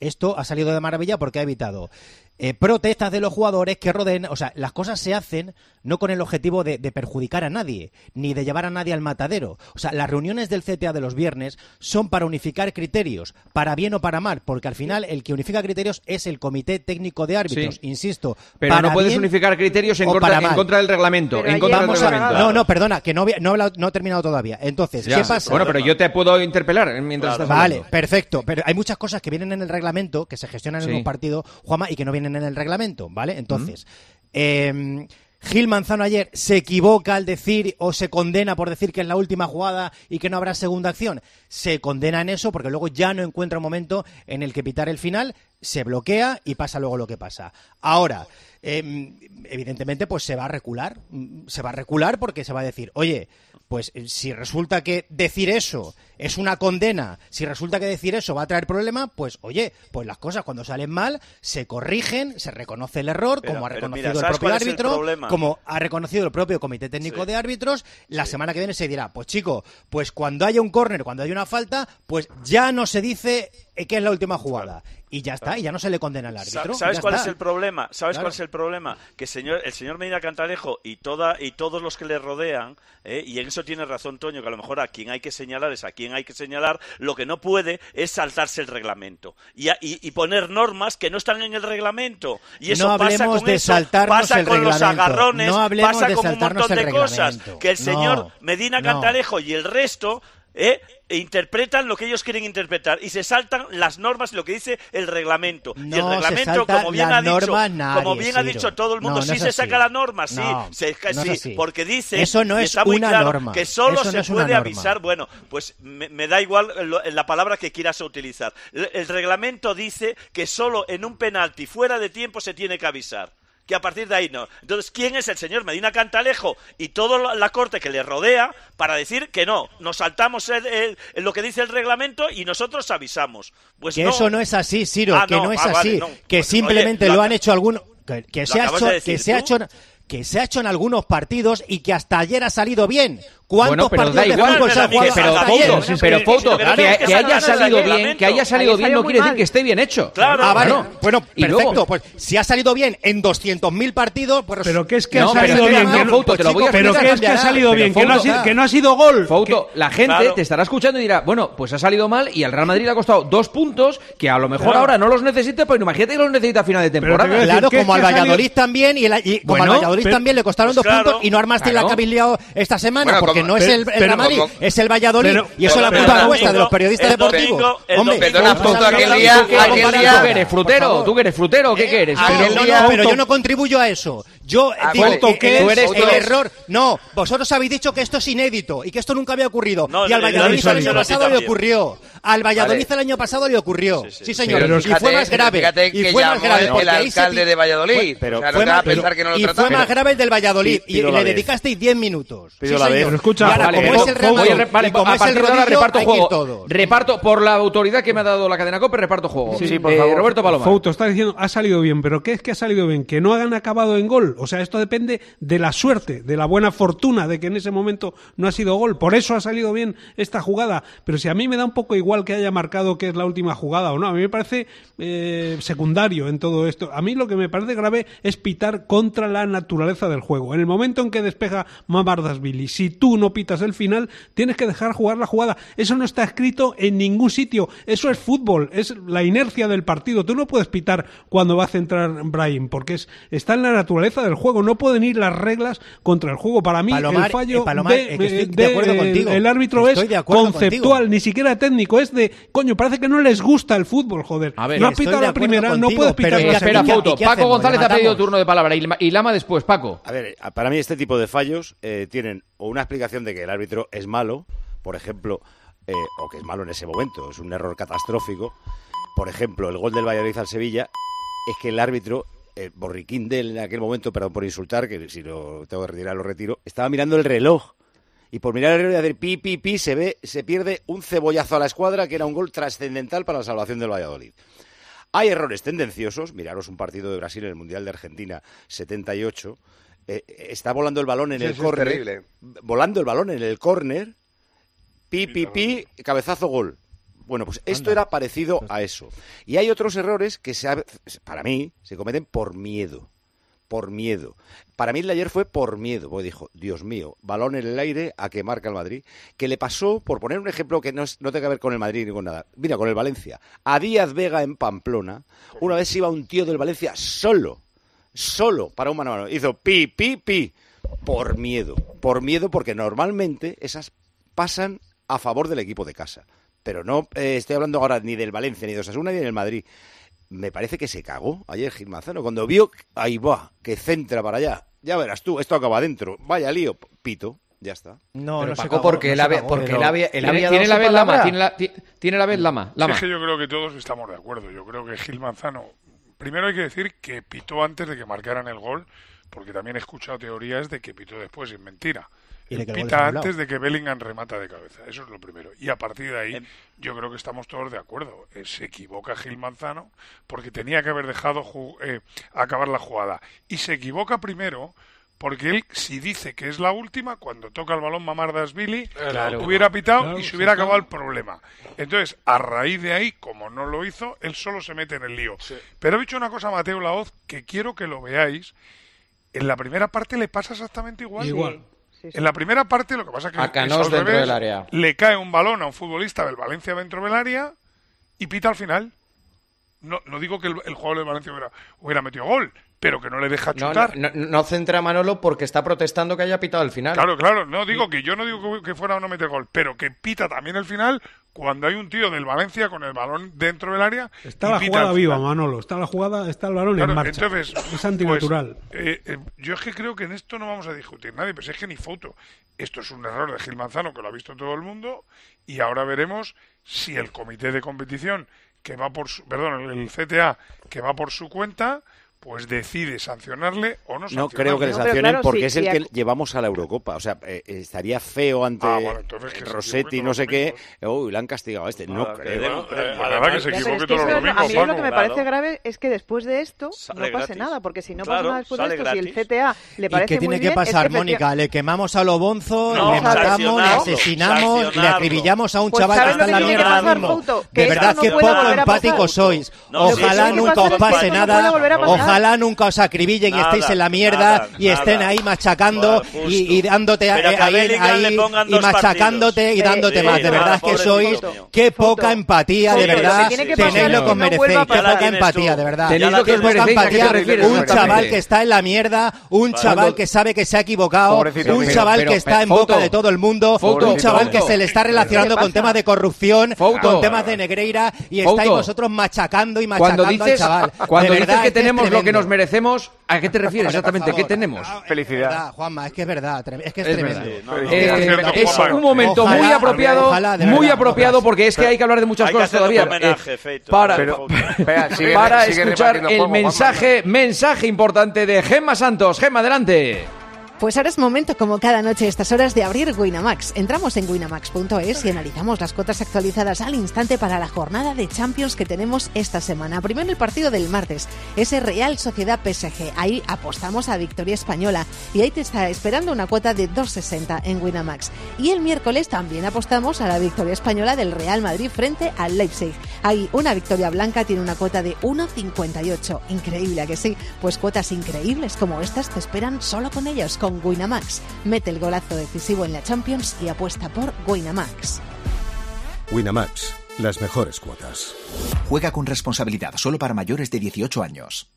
esto ha salido de maravilla porque ha evitado eh, protestas de los jugadores que rodeen. O sea, las cosas se hacen no con el objetivo de, de perjudicar a nadie, ni de llevar a nadie al matadero. O sea, las reuniones del CTA de los viernes son para unificar criterios, para bien o para mal, porque al final el que unifica criterios es el Comité Técnico de Árbitros, Sí. insisto. Pero para no puedes unificar criterios en contra, en del reglamento. En contra del a- no, no, perdona, que no, no, he hablado- no he terminado todavía. Entonces, Ya. ¿qué pasa? Bueno, pero yo te puedo interpelar mientras Claro. estás Vale, hablando. perfecto. Pero hay muchas cosas que vienen en el reglamento, que se gestionan Sí. en un partido, Juanma, y que no vienen en el reglamento, ¿vale? Entonces, eh, Gil Manzano ayer se equivoca al decir o se condena por decir que es la última jugada y que no habrá segunda acción. Se condena en eso porque luego ya no encuentra un momento en el que pitar el final, se bloquea y pasa luego lo que pasa. Ahora, eh, evidentemente, pues se va a recular. Mm, Se va a recular porque se va a decir, oye, pues eh, si resulta que decir eso es una condena, si resulta que decir eso va a traer problema, pues oye, pues las cosas cuando salen mal se corrigen, se reconoce el error, Pero- como ha reconocido mira, el ¿sabes propio el árbitro, como ha reconocido el propio Comité Técnico Sí. de Árbitros, la semana que viene se dirá, pues chico, pues cuando haya un córner, cuando haya una falta, pues ya no se dice que es la última jugada. Y ya está, y ya no se le condena al árbitro. Sa- ¿Sabes cuál está. es el problema? ¿Sabes Claro. cuál es el problema? Que señor, el señor Medina Cantalejo y toda y todos los que le rodean, ¿eh? y en eso tiene razón Toño, que a lo mejor a quien hay que señalar es a quien hay que señalar, lo que no puede es saltarse el reglamento y, a- y- y poner normas que no están en el reglamento. Y eso No pasa con de eso, saltarnos pasa el con los agarrones, No hablemos pasa de con un montón de cosas que el señor No, Medina. Cantalejo y el resto ¿eh? e interpretan lo que ellos quieren interpretar y se saltan las normas y lo que dice el reglamento. y el No se reglamento, como bien ha dicho, nadie, como bien ha dicho todo el mundo, No, no sí se así. saca la norma, sí, No, se- no sí, porque dice Eso no es está muy una claro norma. que solo Eso no se puede avisar. Bueno, pues me, me da igual lo- la palabra que quieras utilizar. El, el reglamento dice que solo en un penalti fuera de tiempo se tiene que avisar. Que a partir de ahí no. Entonces, ¿quién es el señor Medina Cantalejo y toda la corte que le rodea para decir que no? Nos saltamos el- el- lo que dice el reglamento y nosotros avisamos. Pues que no. eso no es así, Ciro, Ah, que no, es ah, vale, así, no. que Pues, simplemente oye, lo lo han hecho algunos que, que ¿Lo se ha acabas hecho de decir que se ha tú? hecho que se ha hecho en algunos partidos y que hasta ayer ha salido bien. ¿Cuántos Bueno, pero partidos da de igual, fútbol que- pero ayer? pero Fouto, Claro, que, haya salido bien, que haya salido bien no quiere decir que esté bien hecho. Ah, vale. Bueno, Y luego- perfecto. Pues si ha salido bien en 200.000 partidos, pues Pero que es que No, ha salido bien. no, que no- Fouto, te lo voy a pero que es que ha salido bien, que no ha sido, que no ha sido gol. Fouto, la gente Claro. te estará escuchando y dirá, bueno, pues ha salido mal y al Real Madrid le ha costado dos puntos que a lo mejor Claro. ahora no los necesita, pero imagínate que los necesita a final de temporada. Claro, como al Valladolid también y, como al Valladolid también le costaron pues dos claro, puntos y no armaste claro. la que habéis liado esta semana porque no es el, el como- es el Valladolid pero- y eso es la culpa el vuestra de los periodistas deportivos. Hombre, Perdona, ¿cómo Fouto, se aquel día- aquel? ¿Tú eres frutero? ¿Tú que eres frutero? ¿Qué que eres? Ah, pero yo no contribuyo a eso. Yo Ah, digo vale, ¿qué el, eres? el error. No, vosotros habéis dicho que esto es inédito y que esto nunca había ocurrido. No, y al no, no, Valladolid no, el año pasado le ocurrió. Al Valladolid Vale. el año pasado le ocurrió. Sí, señor. Pero y fue más grave. fíjate y que fue más grave. el- porque alcalde de Valladolid. Pero- fue o sea, no te más- va a pensar que no lo y fue más grave el del Valladolid. Y, le vez. dedicasteis 10 minutos. Pido Sí, la vez. escucha, como eh, es el reparto juego. Reparto por la autoridad que me ha dado la cadena COPE, reparto juego. Eh, Roberto Paloma. Fouto está diciendo, ha salido bien, pero ¿qué es que ha salido bien? Que no hagan acabado en gol. O sea, esto depende de la suerte, de la buena fortuna de que en ese momento no ha sido gol. Por eso ha salido bien esta jugada. Pero si a mí me da un poco igual que haya marcado que es la última jugada o no, a mí me parece eh, secundario en todo esto. A mí lo que me parece grave es pitar contra la naturaleza del juego. En el momento en que despeja Mamardasvili, si tú no pitas el final, tienes que dejar jugar la jugada. Eso no está escrito en ningún sitio. Eso es fútbol, es la inercia del partido. Tú no puedes pitar cuando va a centrar Brahim, porque es, está en la naturaleza del juego. No pueden ir las reglas contra el juego. Para mí, Palomar, el fallo eh, Palomar, de, eh, de de- acuerdo el- contigo. el árbitro Estoy es conceptual, contigo. ni siquiera técnico. Es de, coño, parece que no les gusta el fútbol, joder. A ver, no has pitado la primera, no puedes pitar la espera, segunda. Fouto. Paco González ha pedido turno de palabra y, y Lama después. Paco. A ver, para mí este tipo de fallos eh, tienen o una explicación de que el árbitro es malo, por ejemplo, eh, o que es malo en ese momento, es un error catastrófico. Por ejemplo, el gol del Valladolid al Sevilla es que el árbitro, eh, Borriquín de él en aquel momento, perdón por insultar, que si lo tengo que retirar lo retiro, estaba mirando el reloj. Y por mirar el reloj y hacer pi, pi, pi, se ve, se pierde un cebollazo a la escuadra que era un gol trascendental para la salvación del Valladolid. Hay errores tendenciosos. Miraros un partido de Brasil en el Mundial de Argentina 78. Eh, está volando el balón en Sí, el córner. terrible. Volando el balón en el córner. Pi, pi, pi, cabezazo gol. Bueno, pues esto era parecido a eso. Y hay otros errores que se ha- para mí se cometen por miedo. Por miedo. Para mí el de ayer fue por miedo, porque dijo, Dios mío, balón en el aire a que marca el Madrid, que le pasó, por poner un ejemplo que no, es- no tenga que ver con el Madrid ni con nada, mira, con el Valencia, a Díaz Vega en Pamplona, una vez iba un tío del Valencia solo, solo, para un mano a mano, hizo pi, pi, pi, por miedo, por miedo porque normalmente esas pasan a favor del equipo de casa. Pero no eh, estoy hablando ahora ni del Valencia, ni de Osasuna, ni del Madrid. Me parece que se cagó ayer Gil Manzano. Cuando vio, ahí va, que centra para allá. Ya verás tú, esto acaba adentro. Vaya lío, pito, ya está. No, Pero Paco, porque él había- porque él había- él Tiene, había tiene dado la vez Lama, tiene la, ti- tiene la vez Lama. Es que yo creo que todos estamos de acuerdo. Yo creo que Gil Manzano, primero hay que decir que pitó antes de que marcaran el gol, porque también he escuchado teorías de que pitó después, y es mentira. Y de que el gol Pita antes de que Bellingham remata de cabeza, eso es lo primero. Y a partir de ahí, yo creo que estamos todos de acuerdo. Eh, se equivoca Gil Manzano porque tenía que haber dejado eh, acabar la jugada. Y se equivoca primero porque él, si dice que es la última, cuando toca el balón Mamardasvili, Claro. hubiera pitado Claro, y se sí, hubiera claro. acabado el problema. Entonces, a raíz de ahí, como no lo hizo, él solo se mete en el lío. Pero he dicho una cosa a Mateo Laoz que quiero que lo veáis. En la primera parte le pasa exactamente igual. Igual. En la primera parte lo que pasa es que A es Canós al dentro revés. del área. le cae un balón a un futbolista del Valencia dentro del área y pita al final. No, no digo que el, el jugador del Valencia hubiera, hubiera metido gol, pero que no le deja chutar. no, no- no centra a Manolo porque está protestando que haya pitado al final. Claro, claro, no digo que yo no digo que, fuera o no meter gol, pero que pita también el final cuando hay un tío del Valencia con el balón dentro del área. Está la jugada viva. Manolo. Está la jugada, está el balón Claro, en marcha. entonces, es antinatural. pues, eh, eh, yo es que creo que en esto no vamos a discutir nadie, pero si es que ni foto. Esto es un error de Gil Manzano que lo ha visto todo el mundo y ahora veremos si el comité de competición que va por su, perdón, el CTA que va por su cuenta, pues decide sancionarle o no No sancionarle. creo que le No, sancionen claro, porque sí, es el que llevamos a la Eurocopa. O sea, eh, estaría feo ante Ah, bueno, que Rossetti, no sé qué. Uy, le han castigado a este. No que creo. Eh, nada, que se equivoque es que todos los lo- a domingos, mí lo que me Claro. parece grave es que después de esto Sale no pase gratis. nada, porque si no Claro, pasa nada después de esto, si el gratis. CTA le ¿Y parece qué tiene muy que bien, pasar, es que Mónica? Le quemamos a lo bonzo, No, le matamos, le asesinamos, le acribillamos a un Pues chaval que ¿sabes está en la que mierda que? Que De verdad, no qué puede poco empáticos sois. No, Ojalá no nunca os que pase no nada. Ojalá nunca os acribillen y estéis en la mierda nada, y estén nada. ahí machacando Bueno, y, y dándote Pero eh, que ahí, ahí y machacándote y dándote Sí, más. De verdad que pobre sois. Qué poca empatía, de que verdad. que Tenéis es lo que que os merecéis. Qué poca empatía, de verdad. Tenéis lo que os Qué poca merecéis. ¿A qué te empatía. refieres Un chaval que está en la mierda, un chaval que sabe que se ha equivocado, un chaval que está en Fouto, boca de todo el mundo, un chaval que se le está relacionando ¿Qué con temas de corrupción, con temas de Negreira y estáis vosotros machacando y machacando al chaval. cuando dices que es es tenemos lo que nos merecemos, ¿a qué te refieres exactamente? ¿Qué tenemos? Ah, es Felicidad. verdad, Juanma, es que es verdad, es que es, Es tremendo. verdad. no, no. Eh, es Juanma. un momento Ojalá, muy apropiado, ojalá, de muy verdad, apropiado porque es que hay que hablar de muchas cosas todavía. homenaje, eh, Feito. para Pero- Espera, sigue- para sigue escuchar el Juanma. mensaje, mensaje importante de Gemma Santos. Gemma, adelante. Pues ahora es momento, como cada noche a estas horas, de abrir Winamax. Entramos en winamax.es y analizamos las cuotas actualizadas al instante para la jornada de Champions que tenemos esta semana. Primero el partido del martes, ese Real Sociedad PSG. Ahí apostamos a victoria española y ahí te está esperando una cuota de 2,60 en Winamax. Y el miércoles también apostamos a la victoria española del Real Madrid frente al Leipzig. Ahí una victoria blanca tiene una cuota de 1,58. Increíble, ¿a que sí? Pues cuotas increíbles como estas te esperan solo con ellos, Winamax. Mete el golazo decisivo en la Champions y apuesta por Winamax. Winamax, las mejores cuotas. Juega con responsabilidad solo para mayores de 18 años.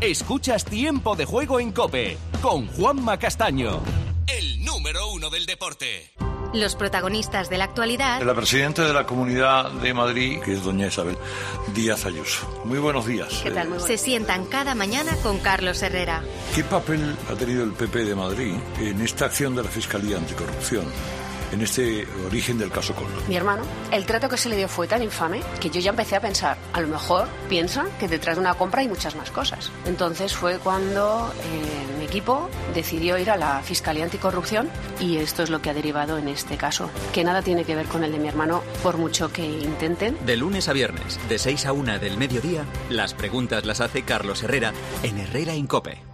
Escuchas Tiempo de Juego en Cope con Juanma Castaño, el número uno del deporte. Los protagonistas de la actualidad La presidenta de la Comunidad de Madrid, que es doña Isabel Díaz Ayuso. Muy buenos días. Eh, se sientan cada mañana con Carlos Herrera. ¿Qué papel ha tenido el PP de Madrid en esta acción de la Fiscalía Anticorrupción? En este origen del caso Coldo. Mi hermano, el trato que se le dio fue tan infame que yo ya empecé a pensar, a lo mejor piensan que detrás de una compra hay muchas más cosas. Entonces fue cuando eh, mi equipo decidió ir a la Fiscalía Anticorrupción y esto es lo que ha derivado en este caso, que nada tiene que ver con el de mi hermano por mucho que intenten. De lunes a viernes, de 6 a 1 del mediodía, las preguntas las hace Carlos Herrera en Herrera Incope.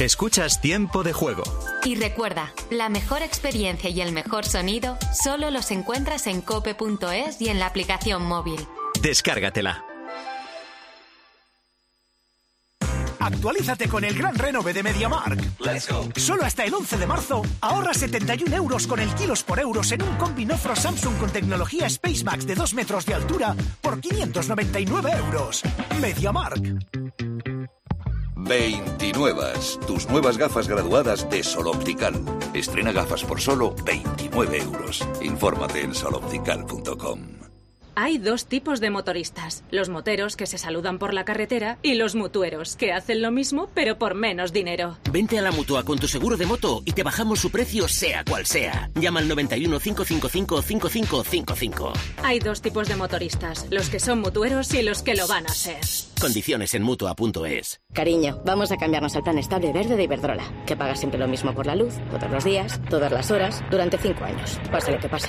Escuchas Tiempo de Juego. Y recuerda, la mejor experiencia y el mejor sonido solo los encuentras en cope.es y en la aplicación móvil. Descárgatela. Actualízate con el gran renove de MediaMark. Let's go. Solo hasta el 11 de marzo ahorra 71 euros con el kilos por euros en un combinofro Samsung con tecnología Space Max de 2 metros de altura por 599 euros. MediaMark. 29. Tus nuevas gafas graduadas de Sol Optical. Estrena gafas por solo 29 euros. Infórmate en soloptical.com. Hay dos tipos de motoristas, los moteros que se saludan por la carretera y los mutueros que hacen lo mismo pero por menos dinero. Vente a la mutua con tu seguro de moto y te bajamos su precio sea cual sea. Llama al 91 555 5555. Hay dos tipos de motoristas, los que son mutueros y los que lo van a ser. Condiciones en mutua.es. Cariño, vamos a cambiarnos al plan estable verde de Iberdrola, que paga siempre lo mismo por la luz, todos los días, todas las horas, durante cinco años, pase lo que pase.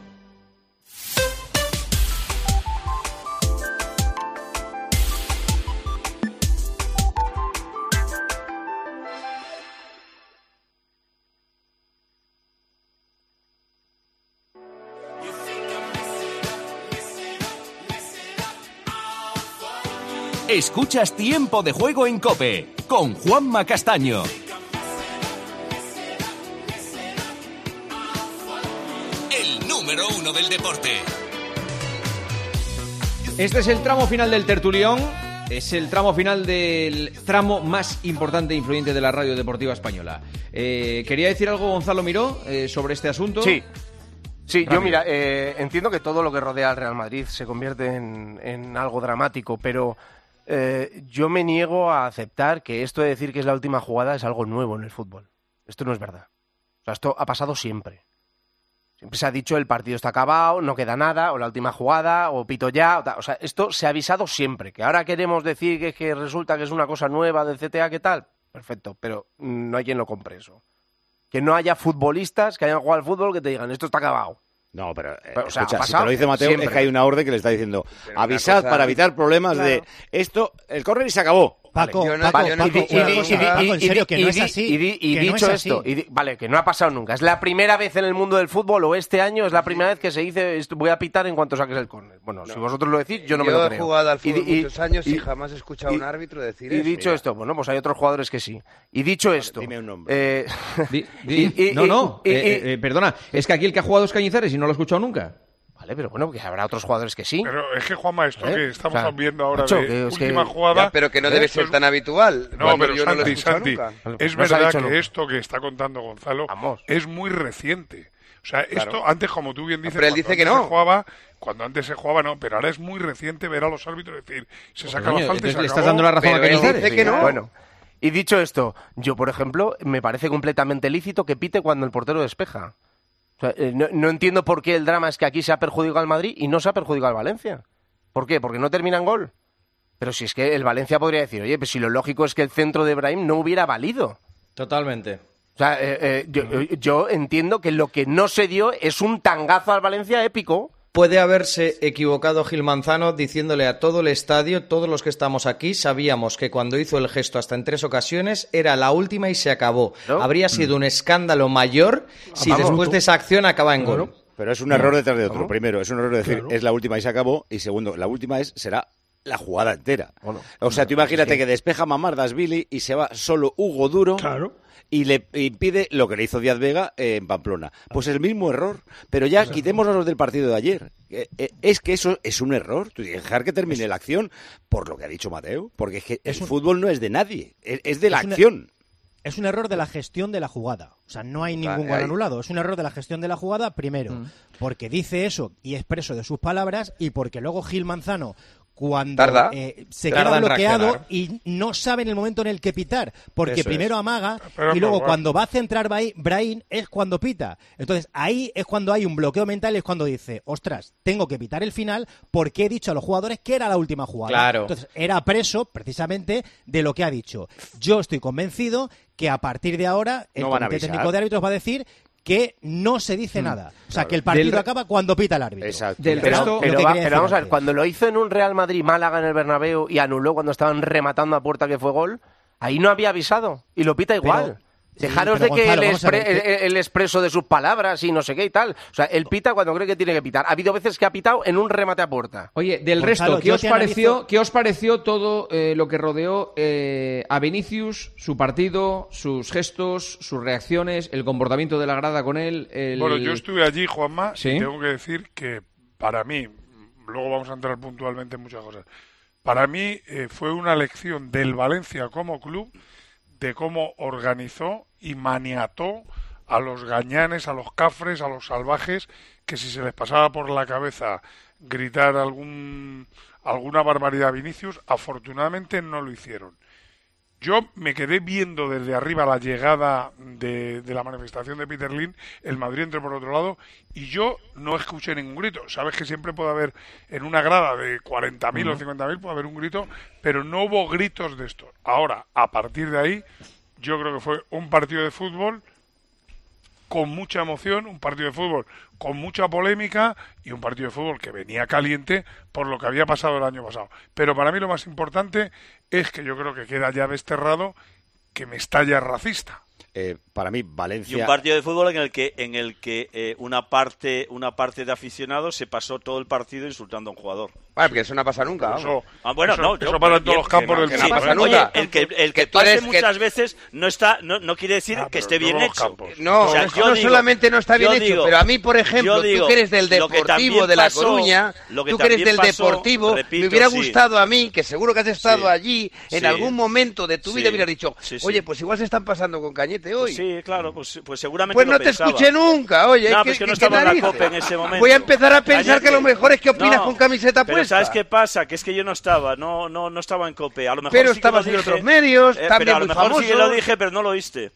Escuchas Tiempo de Juego en Cope con Juanma Castaño. El número uno del deporte. Este es el tramo final del tertulión. Es el tramo final del tramo más importante e influyente de la radio deportiva española. Eh, ¿Quería decir algo Gonzalo Miró eh, sobre este asunto? Sí. Sí, yo mira, eh, entiendo que todo lo que rodea al Real Madrid se convierte en, en algo dramático, pero eh, yo me niego a aceptar que esto de decir que es la última jugada es algo nuevo en el fútbol. Esto no es verdad. O sea, esto ha pasado siempre. Siempre se ha dicho el partido está acabado, no queda nada, o la última jugada, o pito ya. O, sea, esto se ha avisado siempre. Que ahora queremos decir que, que resulta que es una cosa nueva del CTA, ¿qué tal? Perfecto, pero no hay quien lo compre eso. Que no haya futbolistas que hayan jugado al fútbol que te digan esto está acabado. No, pero, eh, Pero, o sea, escucha, ha si te lo dice Mateo, siempre. es que hay una orden que le está diciendo avisad cosa- para evitar problemas de esto, el córner y se acabó. Paco, y y y y en serio, que no y es así, y di- y no dicho es esto, y di- vale, que no ha pasado nunca. Es la primera vez en el mundo del fútbol, o este año es la primera vez que se dice esto, voy a pitar en cuanto saques el córner. Bueno, si vosotros lo decís, yo no me lo he creo. jugado al Y fútbol y- muchos años y, y- jamás he escuchado a un y- árbitro decir Y eso. dicho esto, bueno, pues hay otros jugadores que sí. Y dicho esto, dime un nombre. eh, Di- y- y- no, no, y- eh, y- eh, eh, perdona, es que aquí el que ha jugado es Cañizares y no lo he escuchado nunca. Vale, pero bueno, que habrá otros jugadores que sí. Pero es que, Juanma, esto ¿Eh? que estamos O sea, viendo ahora macho, de que que- última jugada... Ya, pero que no debe esto ser tan habitual. No, cuando pero yo no Santi, escuchado Santi, nunca. es No verdad que nunca. esto que está contando Gonzalo es muy reciente. O sea, Claro. esto antes, como tú bien dices, Pero él cuando dice que antes no. se jugaba, cuando antes se jugaba no, pero ahora es muy reciente ver a los árbitros decir, se saca coño, la falta y entonces se le estás acabó. dando la razón a Pero él dice que no. Bueno, y dicho esto, yo, por ejemplo, me parece completamente lícito que pite cuando el portero despeja. O sea, eh, no, no entiendo por qué el drama es que aquí se ha perjudicado al Madrid y no se ha perjudicado al Valencia. ¿Por qué? Porque no termina en gol. Pero si es que el Valencia podría decir, oye, pues si lo lógico es que el centro de Brahim no hubiera valido. Totalmente. O sea, eh, eh, yo, yo entiendo que lo que no se dio es un tangazo al Valencia épico. Puede haberse equivocado Gil Manzano diciéndole a todo el estadio, todos los que estamos aquí, sabíamos que cuando hizo el gesto hasta en tres ocasiones era la última y se acabó. Habría sido un escándalo mayor si Vamos. después de esa acción acaba en gol. Pero es un error detrás de otro. Claro. Primero, es un error de decir, Claro. es la última y se acabó. Y segundo, la última es será la jugada entera. o sea, tú Claro, imagínate que- despeja Mamardas Billy y se va solo Hugo Duro. Y le impide lo que le hizo Díaz Vega en Pamplona. Pues el mismo error. Pero ya quitémonos los del partido de ayer. Eh, eh, es que eso es un error. Dejar que termine la acción por lo que ha dicho Mateo. Porque es que el fútbol no es de nadie. Es, de la Es una- acción. Es un error de la gestión de la jugada. O sea, no hay ningún gol anulado. Es un error de la gestión de la jugada, primero, Mm. porque dice eso y expreso de sus palabras, y porque luego Gil Manzano, cuando Tarda. eh, se Tarda queda bloqueado y no sabe en el momento en el que pitar, porque Eso es. primero amaga Pero y luego cuando va a centrar Bra- Brahim es cuando pita. Entonces ahí es cuando hay un bloqueo mental, es cuando dice, ostras, tengo que pitar el final porque he dicho a los jugadores que era la última jugada. Claro. Entonces era preso precisamente de lo que ha dicho. Yo estoy convencido que a partir de ahora el No Comité. Técnico de Árbitros va a decir que no se dice Mm, nada. O sea, claro. que el partido Del acaba cuando pita el árbitro. Exacto. pero, Pero- va- quería pero vamos a ver, cuando lo hizo en un Real Madrid Málaga en el Bernabéu y anuló cuando estaban rematando a puerta que fue gol, ahí no había avisado y lo pita igual. Dejaros de que Gonzalo, el, expre- el- el expreso de sus palabras y no sé qué y tal. O sea, él pita cuando cree que tiene que pitar. Ha habido veces que ha pitado en un remate a puerta. Oye, del Gonzalo, resto, ¿qué os, pareció, analizo- ¿qué os pareció todo eh, lo que rodeó eh, a Vinicius, su partido, sus gestos, sus reacciones, el comportamiento de la grada con él? el- Bueno, yo estuve allí, Juanma, Sí. y tengo que decir que para mí, luego vamos a entrar puntualmente en muchas cosas, para mí eh, fue una lección del Valencia como club de cómo organizó y maniató a los gañanes, a los cafres, a los salvajes, que si se les pasaba por la cabeza gritar algún, alguna barbaridad a Vinicius, afortunadamente no lo hicieron. Yo me quedé viendo desde arriba la llegada de, de la manifestación de Peter Lin, el Madrid entró por otro lado, y yo no escuché ningún grito. Sabes que siempre puede haber en una grada de 40.000 o Ujú. 50.000 puede haber un grito, pero no hubo gritos de esto. Ahora, a partir de ahí, yo creo que fue un partido de fútbol con mucha emoción, un partido de fútbol con mucha polémica y un partido de fútbol que venía caliente por lo que había pasado el año pasado. Pero para mí lo más importante es que yo creo que queda ya desterrado que Mestalla es racista. Eh, para mí, Y Valencia... un partido de fútbol en el que en el que eh, una parte una parte de aficionados se pasó todo el partido insultando a un jugador. Vale, porque eso no pasa nunca. Eso- Ah, bueno, Eso- no, eso yo- pasa en todos los campos del mundo. no Oye, nunca. el que el que, tú pase eres- que- muchas veces no está no, no quiere decir que esté bien hecho. No, O sea, es que yo no digo- solamente no está bien hecho, digo- pero a mí, por ejemplo, digo, tú que eres del Deportivo de La pasó- Coruña, lo que tú que eres del pasó, Deportivo, repito, me hubiera sí. gustado a mí, que seguro que has estado Sí. allí, en Sí. algún momento de tu vida Sí. hubieras dicho, Sí, sí. oye, pues igual se están pasando con Cañete hoy. Pues sí, claro, pues, pues seguramente Pues no te escuché nunca, oye. No, ¿qué- pues que no estaba en la narices? COPE en ese momento. Voy a empezar a pensar que lo mejor es que opinas con camiseta pero. ¿sabes qué pasa? Que es que yo no estaba, no no no estaba en COPE. A lo mejor Pero sí estabas en otros medios, eh, también pero a lo mejor sí que lo dije, pero no lo oíste.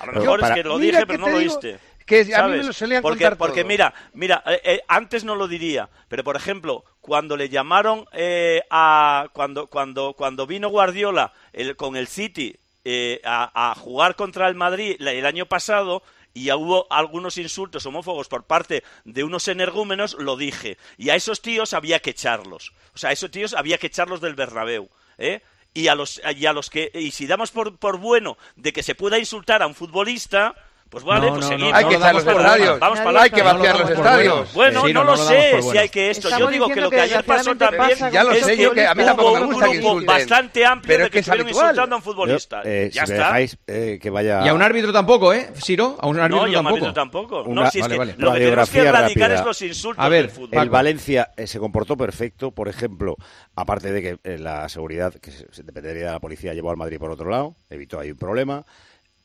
A lo mejor para- es que lo Mira dije, que pero no lo digo oíste. que a mí me lo solían porque, contar Porque todo. mira, mira, eh, eh, antes no lo diría, pero por ejemplo, cuando le llamaron eh, a cuando cuando cuando vino Guardiola el- con el City eh, a, a jugar contra el Madrid el año pasado y hubo algunos insultos homófobos por parte de unos energúmenos, lo dije. Y a esos tíos había que echarlos. O sea, a esos tíos había que echarlos del Bernabéu. ¿eh? Y a los, y a los que, y si damos por, por bueno de que se pueda insultar a un futbolista, pues vale, No, pues no, seguimos. no, Hay que Vamos echar los estadios. Vamos para Hay que vaciar los estadios. Bueno, no, no, lo no sé si hay que esto. Yo digo que lo que, ayer pasó también Ya lo es sé que yo, que a mí tampoco me un gusta que insulten. bastante amplio de que, que es estuvieron insultando a un futbolista. Eh, ya está. eh, que vaya... Y a un árbitro tampoco, ¿eh, Siro? A un árbitro No, y a un tampoco. árbitro tampoco. No, si es vale, que vale. lo que tenemos que erradicar rápida. es los insultos A ver, del fútbol. El Valencia eh, se comportó perfecto, por ejemplo, aparte de que eh, la seguridad, que se, se dependería de la policía, llevó al Madrid por otro lado, evitó ahí un problema.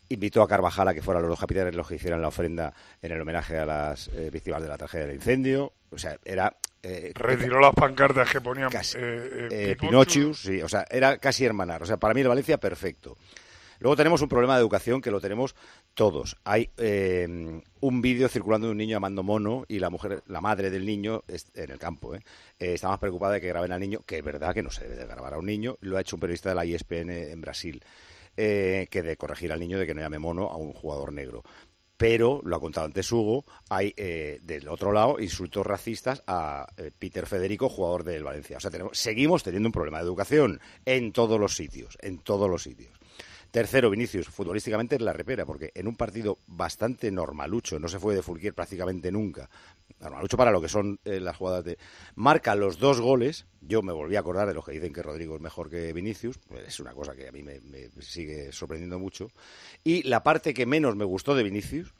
Invitó a Carvajal a que fueran los dos capitanes los que hicieran la ofrenda en el homenaje a las eh, víctimas de la tragedia del incendio. O sea, era. eh, Retiró las pancartas que ponían Casi. eh, eh, eh, Pinocho. Pinochus, sí, o sea, era casi hermanar. O sea, para mí el Valencia perfecto. Luego tenemos un problema de educación que lo tenemos todos. Hay eh, un vídeo circulando de un niño llamando mono y la mujer, la madre del niño, es- en el campo, ¿eh? Eh, está más preocupada de que graben al niño, que es verdad que no se debe de grabar a un niño. Lo ha hecho un periodista de la ESPN en Brasil, eh, que de corregir al niño de que no llame mono a un jugador negro. Pero, lo ha contado antes Hugo, hay eh, del otro lado insultos racistas a eh, Peter Federico, jugador del Valencia. O sea, tenemos, seguimos teniendo un problema de educación en todos los sitios, en todos los sitios. Tercero, Vinicius, futbolísticamente es la repera, porque en un partido bastante normalucho, no se fue de Fulquier prácticamente nunca, normalucho para lo que son eh, las jugadas de... Marca los dos goles, yo me volví a acordar de los que dicen que Rodrigo es mejor que Vinicius, pues es una cosa que a mí me, sigue sorprendiendo mucho, y la parte que menos me gustó de Vinicius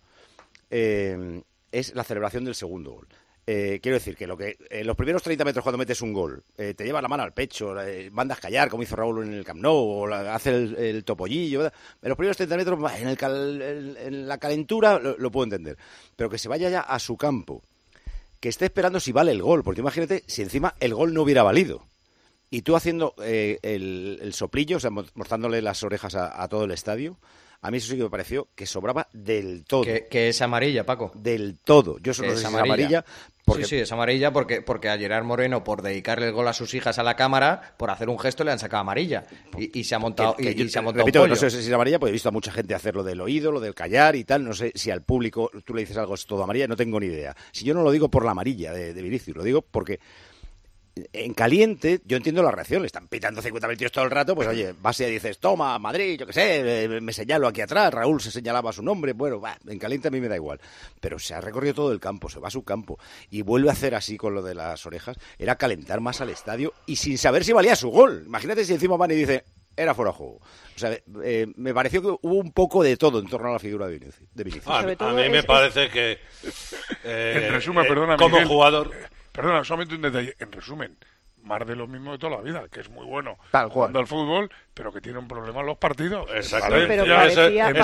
eh, es la celebración del segundo gol. Eh, quiero decir que lo que en los primeros 30 metros cuando metes un gol eh, te llevas la mano al pecho, eh, mandas callar como hizo Raúl en el Camp Nou o la- hace el, el topollillo. ¿verdad? En los primeros 30 metros, en, el cal- en- en la calentura lo, lo puedo entender. Pero que se vaya ya a su campo, que esté esperando si vale el gol, porque imagínate si encima el gol no hubiera valido. Y tú haciendo eh, el, soplillo, o sea, mo- mostrándole las orejas a, a todo el estadio, a mí eso sí que me pareció que sobraba del todo. Que, que es amarilla, Paco. Del todo. Yo Que no sé si es amarilla. Porque... Sí, sí, es amarilla porque, porque a Gerard Moreno, por dedicarle el gol a sus hijas a la cámara, por hacer un gesto, le han sacado amarilla. Y, y se ha montado, Que- que y, yo y se ha montado repito pollo. no sé si es amarilla, porque he visto a mucha gente hacer lo del oído, lo del callar y tal. No sé si al público tú le dices algo es todo amarilla, no tengo ni idea. Si yo no lo digo por la amarilla de, de Vinicius, lo digo porque en caliente, yo entiendo la reacción, le están pitando 50 tíos todo el rato, pues oye, vas y dices, toma, Madrid, yo qué sé, eh, me señalo aquí atrás, Raúl se señalaba su nombre, bueno, va, en caliente a mí me da igual. Pero se ha recorrido todo el campo, se va a su campo y vuelve a hacer así con lo de las orejas, era calentar más al estadio y sin saber si valía su gol. Imagínate si encima van y dice, era fuera de juego. O sea, eh, me pareció que hubo un poco de todo en torno a la figura de Vinicius. De Vinicius. A, a mí me parece que eh, en resumen, eh, perdona, como Miguel, jugador Perdona, solamente un detalle. En resumen, más de lo mismo de toda la vida, que es muy bueno Tal cual. jugando al fútbol, pero que tiene un problema en los partidos. Exactamente. Valencia, Pero parecía- en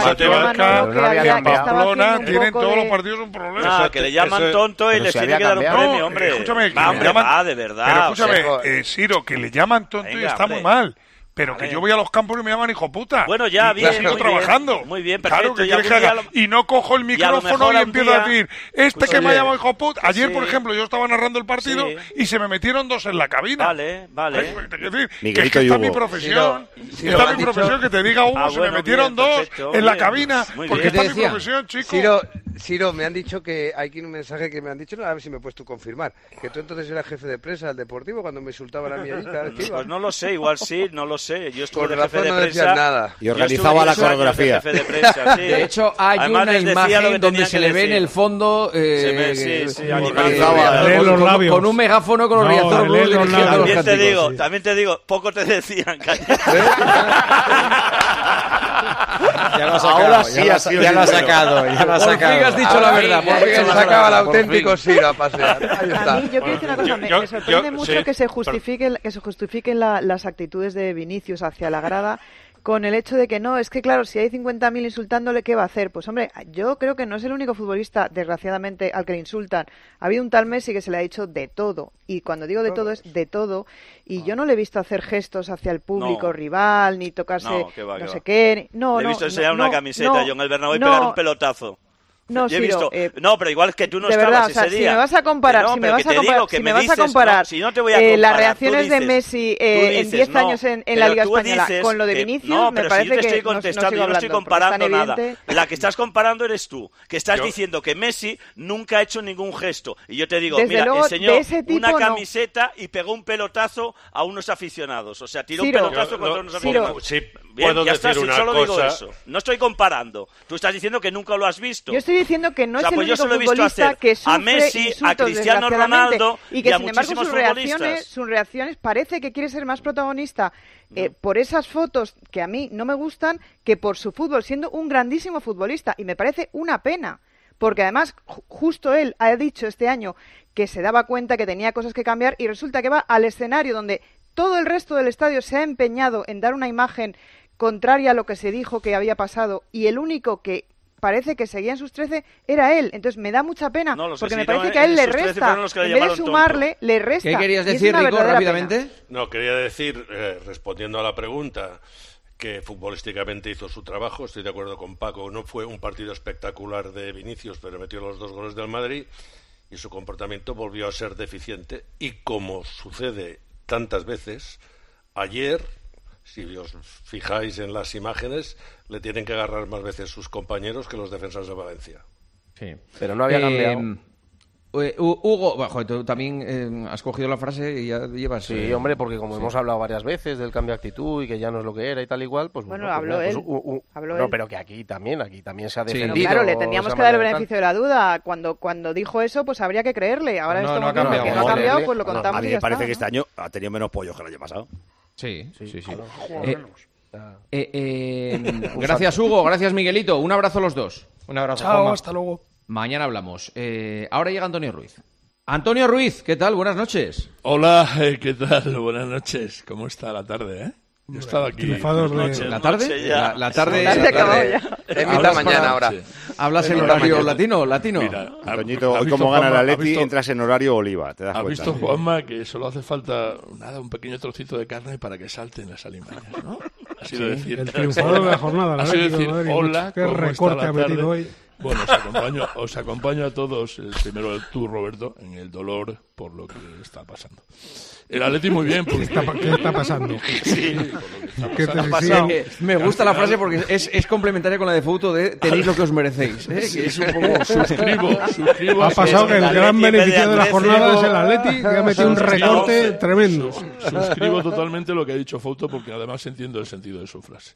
en Pamplona, tienen todos de- los partidos un problema. Ah, que le llaman Ese- tonto y se tiene que dar un premio, No, hombre. escúchame, que Va, le hombre, llaman- va, de verdad. Pero o sea, escúchame, eh, Siro, que le llaman tonto y está hombre. muy mal. Pero que Venga. yo voy a los campos y me llaman hijo puta. Bueno, ya, bien, y sigo muy bien, trabajando. muy bien, Claro, perfecto, que y quieres que algún haga. día Y no cojo el y a lo micrófono y un empiezo a día- decir, este que Escúchame. me ha llamado hijo puta. Ayer, Sí. por ejemplo, yo estaba narrando el partido Sí. y se me metieron dos en la cabina. Vale, vale. Te quiero decir, que es que está Hugo. mi profesión. Sí, lo- sí, está lo mi dicho. profesión que te diga Hugo, Ah, se bueno, me metieron bien, dos perfecto, en la cabina. Porque está ¿Qué mi profesión, chico. Ciro, Siro, me han dicho que hay aquí un mensaje que me han dicho, no, a ver si me puedes tú confirmar, que tú entonces eras jefe de prensa del Deportivo cuando me insultaban a mí allí cada vez que iba. Pues no lo sé, igual sí, no lo sé. Yo estuve de jefe razón de no prensa. nada. Y yo organizaba la 10 años de coreografía. jefe de prensa, sí. De hecho, hay Además, una imagen donde se le ve en el fondo eh, ve, sí, sí, con- un megáfono con los No, También te cánticos, digo, sí. también te digo, poco te decían. Ya lo ha sacado, Ahora ya sí sido ya lo ha sacado, ya lo ha Por fin sacado. has dicho la verdad, por fin Se sacado sacaba al auténtico Siro a pasear. Ahí está. A mí, yo quiero decir una cosa, me, Yo- me sorprende yo- mucho sí, que se justifiquen, que se justifiquen la- las actitudes de Vinicius hacia la grada con el hecho de que no, es que claro, si hay 50.000 insultándole, ¿qué va a hacer? Pues hombre, yo creo que no es el único futbolista, desgraciadamente, al que le insultan. Ha habido un tal Messi que se le ha dicho de todo. Y cuando digo de todo es de todo. Y yo no le he visto hacer gestos hacia el público No. rival, ni tocarse No, va, sé va. qué. No, Le he visto enseñar una camiseta yo en el Bernabéu y pegar un pelotazo. No, Yo he Ciro, visto... eh, no, pero igual es que tú no de estabas verdad, o sea, ese si día. me vas a comparar, Que no, si me pero vas que a te comparar, digo que si me me vas a dices, comparar no, si no te voy a eh, las comparar, tú reacciones de dices- Messi tú eh, en dices, 10 no, años en, la Liga Española con lo de que- Vinicius, no, me pero parece si yo te que estoy no- no, contestando, sigo yo no estoy comparando nada. evidente. La que estás comparando eres tú, que estás Yo- diciendo que Messi nunca ha hecho ningún gesto. Y yo te digo, Desde mira, luego, enseñó de ese tipo, una no. camiseta y pegó un pelotazo a unos aficionados. O sea, tiró Ciro. un pelotazo contra no, unos aficionados. Sí, Bien, puedo ya decir una solo digo cosa. eso. No estoy comparando. Tú estás diciendo que nunca lo has visto. Yo estoy diciendo que no O sea, es el pues único futbolista hacer que a sufre Messi, a Cristiano Ronaldo y que y a sin embargo sus reacciones, sus reacciones parece que quiere ser más protagonista eh, por esas fotos que a mí no me gustan que por su fútbol, siendo un grandísimo futbolista y me parece una pena. Porque además, ju- justo él ha dicho este año que se daba cuenta que tenía cosas que cambiar y resulta que va al escenario donde todo el resto del estadio se ha empeñado en dar una imagen contraria a lo que se dijo que había pasado y el único que parece que seguía en sus 13 era él. Entonces me da mucha pena No, porque me parece que a él le sus 13 resta. En vez de tonto. sumarle, le resta. ¿Qué querías Y es decir, una Rico, pena. rápidamente? No, quería decir, eh, respondiendo a la pregunta, que futbolísticamente hizo su trabajo, estoy de acuerdo con Paco, no fue un partido espectacular de Vinicius, pero metió los dos goles del Madrid y su comportamiento volvió a ser deficiente y como sucede tantas veces, ayer, si os fijáis en las imágenes, le tienen que agarrar más veces sus compañeros que los defensas de Valencia. Sí. Pero no había Eh, cambiado. eh, Hu- Hugo, bueno, joder, tú también eh, has cogido la frase y ya llevas. Sí, eh, hombre, porque como sí. hemos hablado varias veces del cambio de actitud y que ya no es lo que era y tal igual, pues Bueno, pues habló pues él. u- u- Habló no, él. pero que aquí también, aquí también se ha Sí. defendido. Claro, le teníamos que dar el beneficio de la duda. Cuando, cuando dijo eso, pues habría que creerle. Ahora No, no estamos ha cambiado. que no ha cambiado, pues lo No, contamos A mí me parece está, que ¿no? este año ha tenido menos pollo que el año pasado. Sí, sí, sí. Juega Eh, eh, eh, gracias, Hugo. Gracias, Miguelito. Un abrazo a los dos. Un abrazo, Chao, Juanma. hasta luego. Mañana hablamos. Eh, ahora llega Antonio Ruiz. Antonio Ruiz, ¿qué tal? Buenas noches. Hola, eh, ¿qué tal? Buenas noches. ¿Cómo está la tarde, eh? Yo he estado aquí. Noche, ¿La tarde? La, la tarde. La tarde la acabó tarde. ya. Es mitad Hablas mañana ahora. Hablas en horario mañana. latino, latino. Mira, ¿ha- Toñito, ¿has hoy como gana Atleti, visto- entras en horario oliva, te das ¿Has cuenta. visto, Juanma, que solo hace falta nada, un pequeño trocito de carne para que salten las alimañas, ¿no? Ha sido decir, El triunfador de la jornada, Ha sido decir, hola, ¿cómo está recorte la ha metido tarde? hoy. Bueno, os acompaño, os acompaño a todos, el primero tú, Roberto, en el dolor por lo que está pasando. El Atleti muy bien, porque... ¿Qué está, qué está pasando? Sí, por lo que está ¿Qué te pasando. decían? Me gusta la frase porque es, es complementaria con la de Fouto de tenéis lo que os merecéis. ¿eh? Que es un poco... Suscribo, suscribo. Ha pasado que el Atleti, gran beneficiado de la jornada es el Atleti, que ha metido un recorte tremendo. Suscribo totalmente lo que ha dicho Fouto porque además entiendo el sentido de su frase.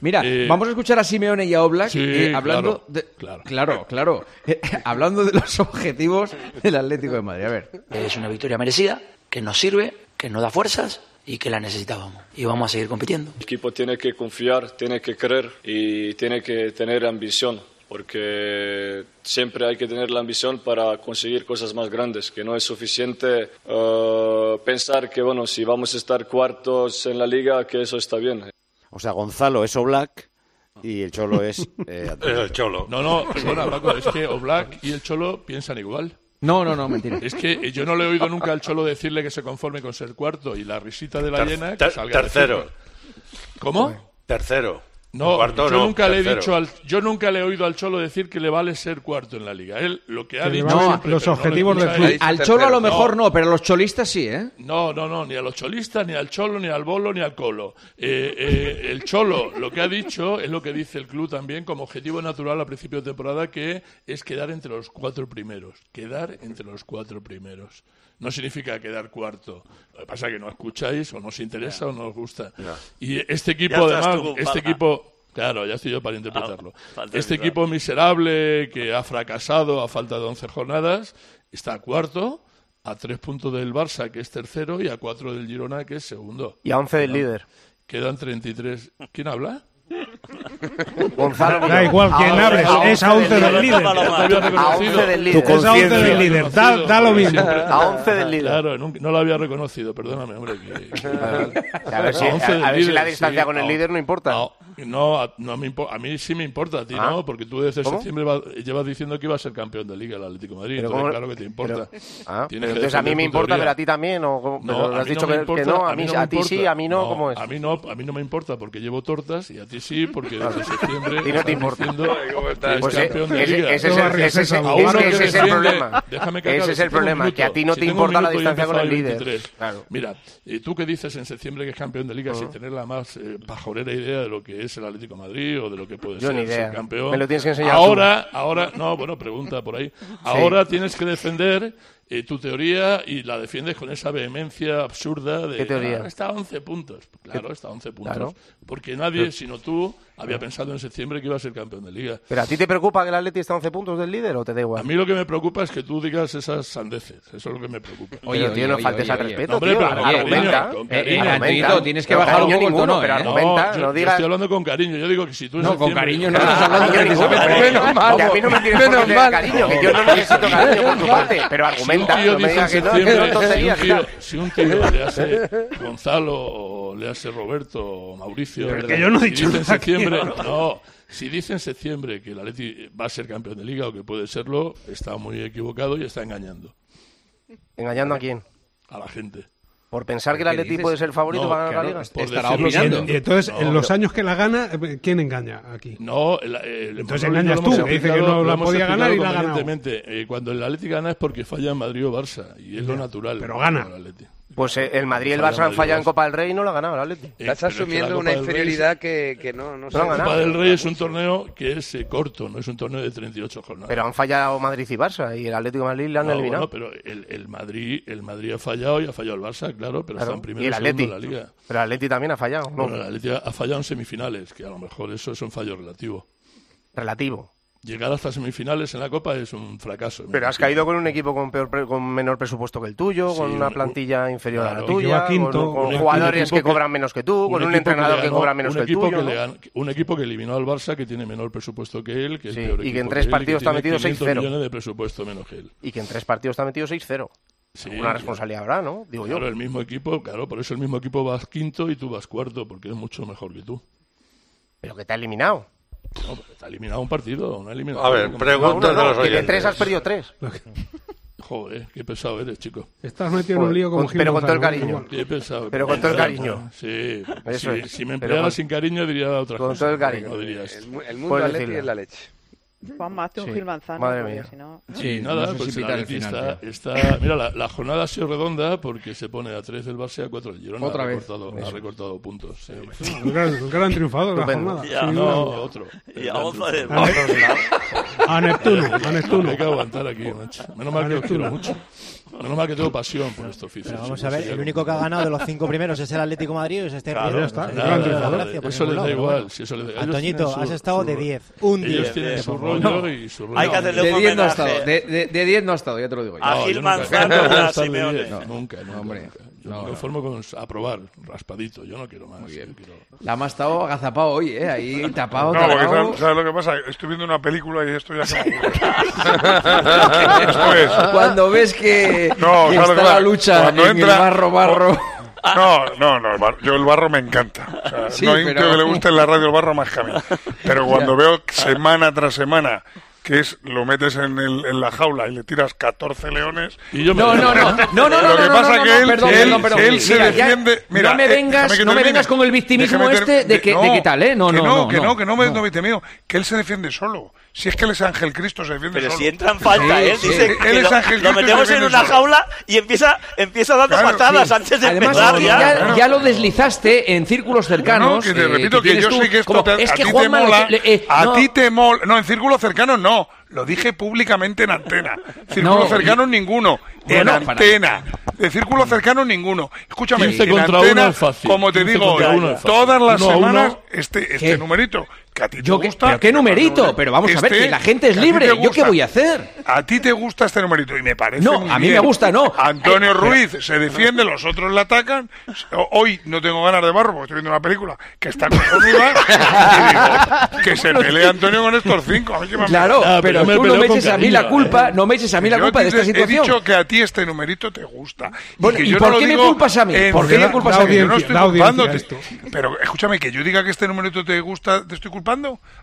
Mira, Eh, vamos a escuchar a Simeone y a Oblak Sí, eh, hablando claro, de... claro. claro, claro. Eh, hablando de los objetivos del Atlético de Madrid. A ver. Es una victoria merecida, que nos sirve, que nos da fuerzas y que la necesitábamos. Y vamos a seguir compitiendo. El equipo tiene que confiar, tiene que creer y tiene que tener ambición, porque siempre hay que tener la ambición para conseguir cosas más grandes, que no es suficiente eh, pensar que, bueno, si vamos a estar cuartos en la liga, que eso está bien. O sea, Gonzalo es Oblak y el Cholo es... eh. El Cholo. No, no, perdona, Paco, es que Oblak y el Cholo piensan igual. No, no, no, mentira. Es que yo no le he oído nunca al Cholo decirle que se conforme con ser cuarto y la risita de la Ter- llena que ter- salga tercero. ¿Cómo? Tercero. No, yo nunca le he dicho al, yo nunca le he oído al Cholo decir que le vale ser cuarto en la liga. Él lo que ha que dicho no, los objetivos no del club. Al Cholo a lo mejor no, pero a los cholistas sí, ¿eh? No, no, no, ni a los cholistas, ni al Cholo, ni al Bolo, ni al Colo. Eh, eh, el Cholo lo que ha dicho es lo que dice el club también como objetivo natural a principio de temporada que es quedar entre los cuatro primeros, quedar entre los cuatro primeros no significa quedar cuarto. Lo que pasa es que no escucháis o no os interesa o no os gusta. Y este equipo, además, este equipo, Claro, ya estoy yo para interpretarlo. Este equipo miserable que ha fracasado a falta de 11 jornadas está cuarto, a tres puntos del Barça, que es tercero, y a cuatro del Girona, que es segundo. Y a 11 del líder. Quedan 33. ¿Quién habla? Gonzalo, da igual quién hables, es a 11 del líder. A 11 del líder. Es a 11 del líder, da, da lo mismo. A 11 del líder. Claro, no, no lo había reconocido, perdóname, hombre. Que, que, a, ver si, a, a ver si, la distancia sí, con el líder no importa. No, a, no a mí sí me importa, a ti ah. no, porque tú desde septiembre llevas diciendo que iba a ser campeón de Liga el Atlético Madrid. Entonces, claro que te importa. Ah, entonces a mí me importa, pero a ti también. ¿o has dicho que, no, a, mí, a, no a ti sí, a mí no, ¿cómo es? A mí, no, a mí no me importa porque llevo tortas y a ti sí, porque desde septiembre. No te importa. Pues eh, ese, ese es el problema. Ese es el problema, que a ti no te importa la distancia con el líder. Mira, tú que dices en septiembre que es campeón de Liga sin tener la más pajorera idea de lo que es es el Atlético Madrid o de lo que puede ser. Ser campeón. Me lo tienes que enseñar. Ahora, ahora, no, bueno, pregunta por ahí. Ahora tienes que defender eh, tu teoría y la defiendes con esa vehemencia absurda de... ¿Qué teoría? Ah, está a 11 puntos. Pues claro, ¿Qué? está a 11 puntos. Claro. Porque nadie, Pero... sino tú, había ah. pensado en septiembre que iba a ser campeón de liga. ¿Pero a ti te preocupa que el Atleti está a 11 puntos del líder o te da igual? A mí lo que me preocupa es que tú digas esas sandeces. Eso es lo que me preocupa. Oye, tío, no faltes al respeto, hombre, tío. Argumenta. Eh, argumenta. Tienes que bajar un poco eh. no, pero argumenta. No, digas... estoy hablando con cariño. Yo digo que si tú No, con cariño no estás hablando. Menos mal. A mí no me tienes cariño, que yo no necesito cariño por tu parte. Pero argumenta si un tío le hace Gonzalo o le hace Roberto o Mauricio, Pero que yo no he dicho en septiembre, no, si dice en septiembre que el Atleti va a ser campeón de liga o que puede serlo, está muy equivocado y está engañando. ¿Engañando a quién? A la gente. Por pensar que el Atleti dices? puede ser el favorito no, para ganar la Liga. Estará opinando. Y entonces, no, en los años que la gana, eh, ¿quién engaña aquí? No, eh, entonces engañas tú, que dice que no la podía ganar y la ha ganado. Eh, cuando el Atleti gana es porque falla en Madrid o Barça, y es lo natural. Pero gana. El pues eh, el Madrid y el Barça han fallado en Copa del Rey y no lo ha ganado el Atlético. Eh, Estás asumiendo una inferioridad que, que, no, no se La Copa del Rey es un torneo que es eh, corto, no es un torneo de 38 jornadas. Pero han fallado Madrid y Barça y el Atlético de Madrid le han eliminado. No, pero el, el, Madrid, el Madrid ha fallado y ha fallado el Barça, claro, pero claro. están primero y el Atleti. segundo en la Liga. Pero el Atleti también ha fallado. ¿no? Bueno, el Atleti ha fallado en semifinales, que a lo mejor eso es un fallo relativo. Relativo llegar hasta semifinales en la Copa es un fracaso. Pero has caído con un equipo con, peor, con menor presupuesto que el tuyo, sí, con una plantilla un, inferior claro, a la tuya, quinto, con, con jugadores que, que, cobran menos que tú, con un, entrenador que, ganó, que, cobra menos que el tuyo. Que ¿no? un equipo que eliminó al Barça, que tiene menor presupuesto que él, que es sí, peor y que en tres partidos él, está metido 6-0. de presupuesto menos que él. Y que en tres partidos está metido 6-0. Sí, una responsabilidad habrá, ¿no? Digo claro, yo. el mismo equipo, claro, por eso el mismo equipo vas quinto y tú vas cuarto, porque es mucho mejor que tú. Pero que te ha eliminado. No, está eliminado un partido, no ha eliminado. A ver, preguntas de los oyentes. de tres has perdido tres. Joder, qué pesado eres, chico. Estás metido en un lío como con, Pero con todo el cariño. Qué pesado. Pero con todo el cariño. Sí. Eso si, me empleaba sin cariño diría otra con cosa. Con todo el cariño. No dirías. El, el mundo e- es la leche. Juan, hazte un sí. Gil Manzano. Madre mía. Sí, nada, no pues la está, mira, la, jornada ha sido redonda porque se pone a 3 del Barça y a 4 Girona. Otra ha recortado, vez. Ha recortado puntos. Nunca, nunca han triunfado la jornada. Ya, no, otro. Y a. A Neptuno, a Neptuno. Hay que aguantar aquí, mal que mucho. Menos mal que tengo pasión por este oficio. Pero vamos a ver, el único que ha ganado de los cinco primeros es el Atlético Madrid, es este claro, está, pues claro, claro, pues Eso les da igual. Si eso les da. Antoñito, has su, estado su, de 10. Un 10. Ellos tienen su rollo y su rollo. Hay que hacerle de 10 no ha estado, de 10 no ha estado, ya te lo digo. A Gil Manzano, Simeone. Nunca, no, hombre. Yo no, me conformo no. con aprobar, raspadito. Yo no quiero más. Muy bien. Quiero... La más estado agazapado hoy, ¿eh? Ahí tapado. No, porque ¿sabes, lo que pasa? Estoy viendo una película y esto ya se me Cuando ves que no, que claro, está claro. la lucha Cuando en entra- el barro, barro. No, no, no, el barro- yo el barro me encanta. O sea, Sí, no hay un pero- tío que le guste en la radio el barro más que a mí. Pero cuando veo semana tras semana que es lo metes en, el, en la jaula y le tiras 14 leones. Y yo me... No, no, no, no, no, no. Lo que no, pasa es no, que él, perdón, él, perdón, perdón, él se mira, defiende. Mira, eh, no me vengas, eh, no me vengas con el victimismo déjame este de, que, de qué tal, ¿eh? No, que no, que no, que no me no. victimismo. Que él se defiende solo. Si es que él es Ángel Cristo, se defiende Pero solo. Pero si entra en falta, sí, él sí. dice. Él es Ángel Cristo. Lo metemos en una jaula y empieza, empieza dando claro, patadas sí. antes de Además, empezar. Ya, ya lo deslizaste en círculos cercanos. No, que te eh, repito que yo sé que esto a ti te mola. Eh, a ti te mola. No, en círculos cercanos no no, lo dije públicamente en antena. Círculo no, cercano ninguno, en antena. De círculo cercano ninguno. Escúchame, en antena, como te digo, todas las semanas este, este numerito. Que a ti te yo gusta. Que, pero qué numerito, pero vamos este, a ver, este que la gente es libre. ¿Yo qué voy a hacer? A ti te gusta este numerito y me parece. No, muy a mí bien. me gusta, no. Antonio eh, Ruiz pero... se defiende, los otros le atacan. Hoy no tengo ganas de barro porque estoy viendo una película que está con que se pelea Antonio con estos cinco. Claro, pero, pero tú no me eches a mí la culpa, no me eches a mí la culpa de esta situación. He dicho que a ti este numerito te gusta. Bueno, ¿y, que ¿y yo por no qué me culpas a mí? ¿Por qué me culpas a mí? Yo no estoy culpándote. Pero escúchame, que yo diga que este numerito te gusta, te estoy culpando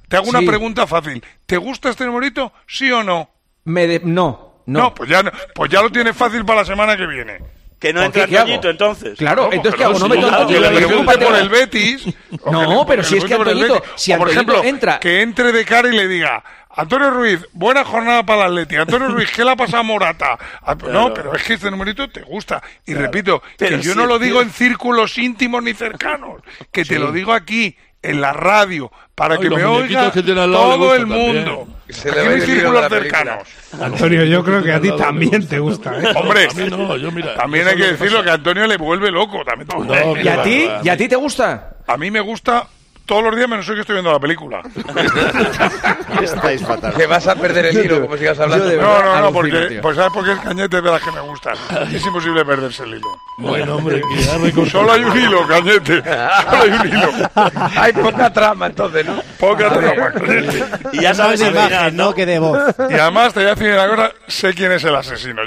te hago una pregunta fácil. ¿Te gusta este numerito? ¿Sí o no? Me de... no, no. Pues ya, no, pues ya lo tienes fácil para la semana que viene. Que no entra Toñito, entonces. Claro, entonces, ¿qué hago? No me toco. Por el Betis. no, pero si es que Antoñito, si por ejemplo, entra... que entre de cara y le diga, Antonio Ruiz, buena jornada para el Atleti. Antonio Ruiz, ¿qué le ha pasado a Morata? Ah, pues no, pero es que este numerito te gusta. Y repito, que yo no lo digo en círculos íntimos ni cercanos, que te lo digo aquí, en la radio para no, que me oiga que todo el mundo. Se le mis círculos cercanos. Antonio, yo creo que a ti también te gusta. ¿eh? Hombre, a mí no, yo mira, también hay que decirlo que a Antonio le vuelve loco. También, no, ¿Y a ti? ¿Y a ti te gusta? A mí me gusta todos los días menos hoy que estoy viendo la película. Estáis fatal. Que vas a perder el hilo como sigas hablando. No, no, no, porque, pues sabes porque el cañete de las que me gustan. Es imposible perderse el hilo. Bueno, hombre, que Solo hay un hilo, Cañete. Solo hay un hilo. Hay poca trama, entonces, ¿no? Poca trama, Cañete. Y ya sabes el final, ¿no? Que de voz. Y además, te voy a decir una cosa, sé quién es el asesino.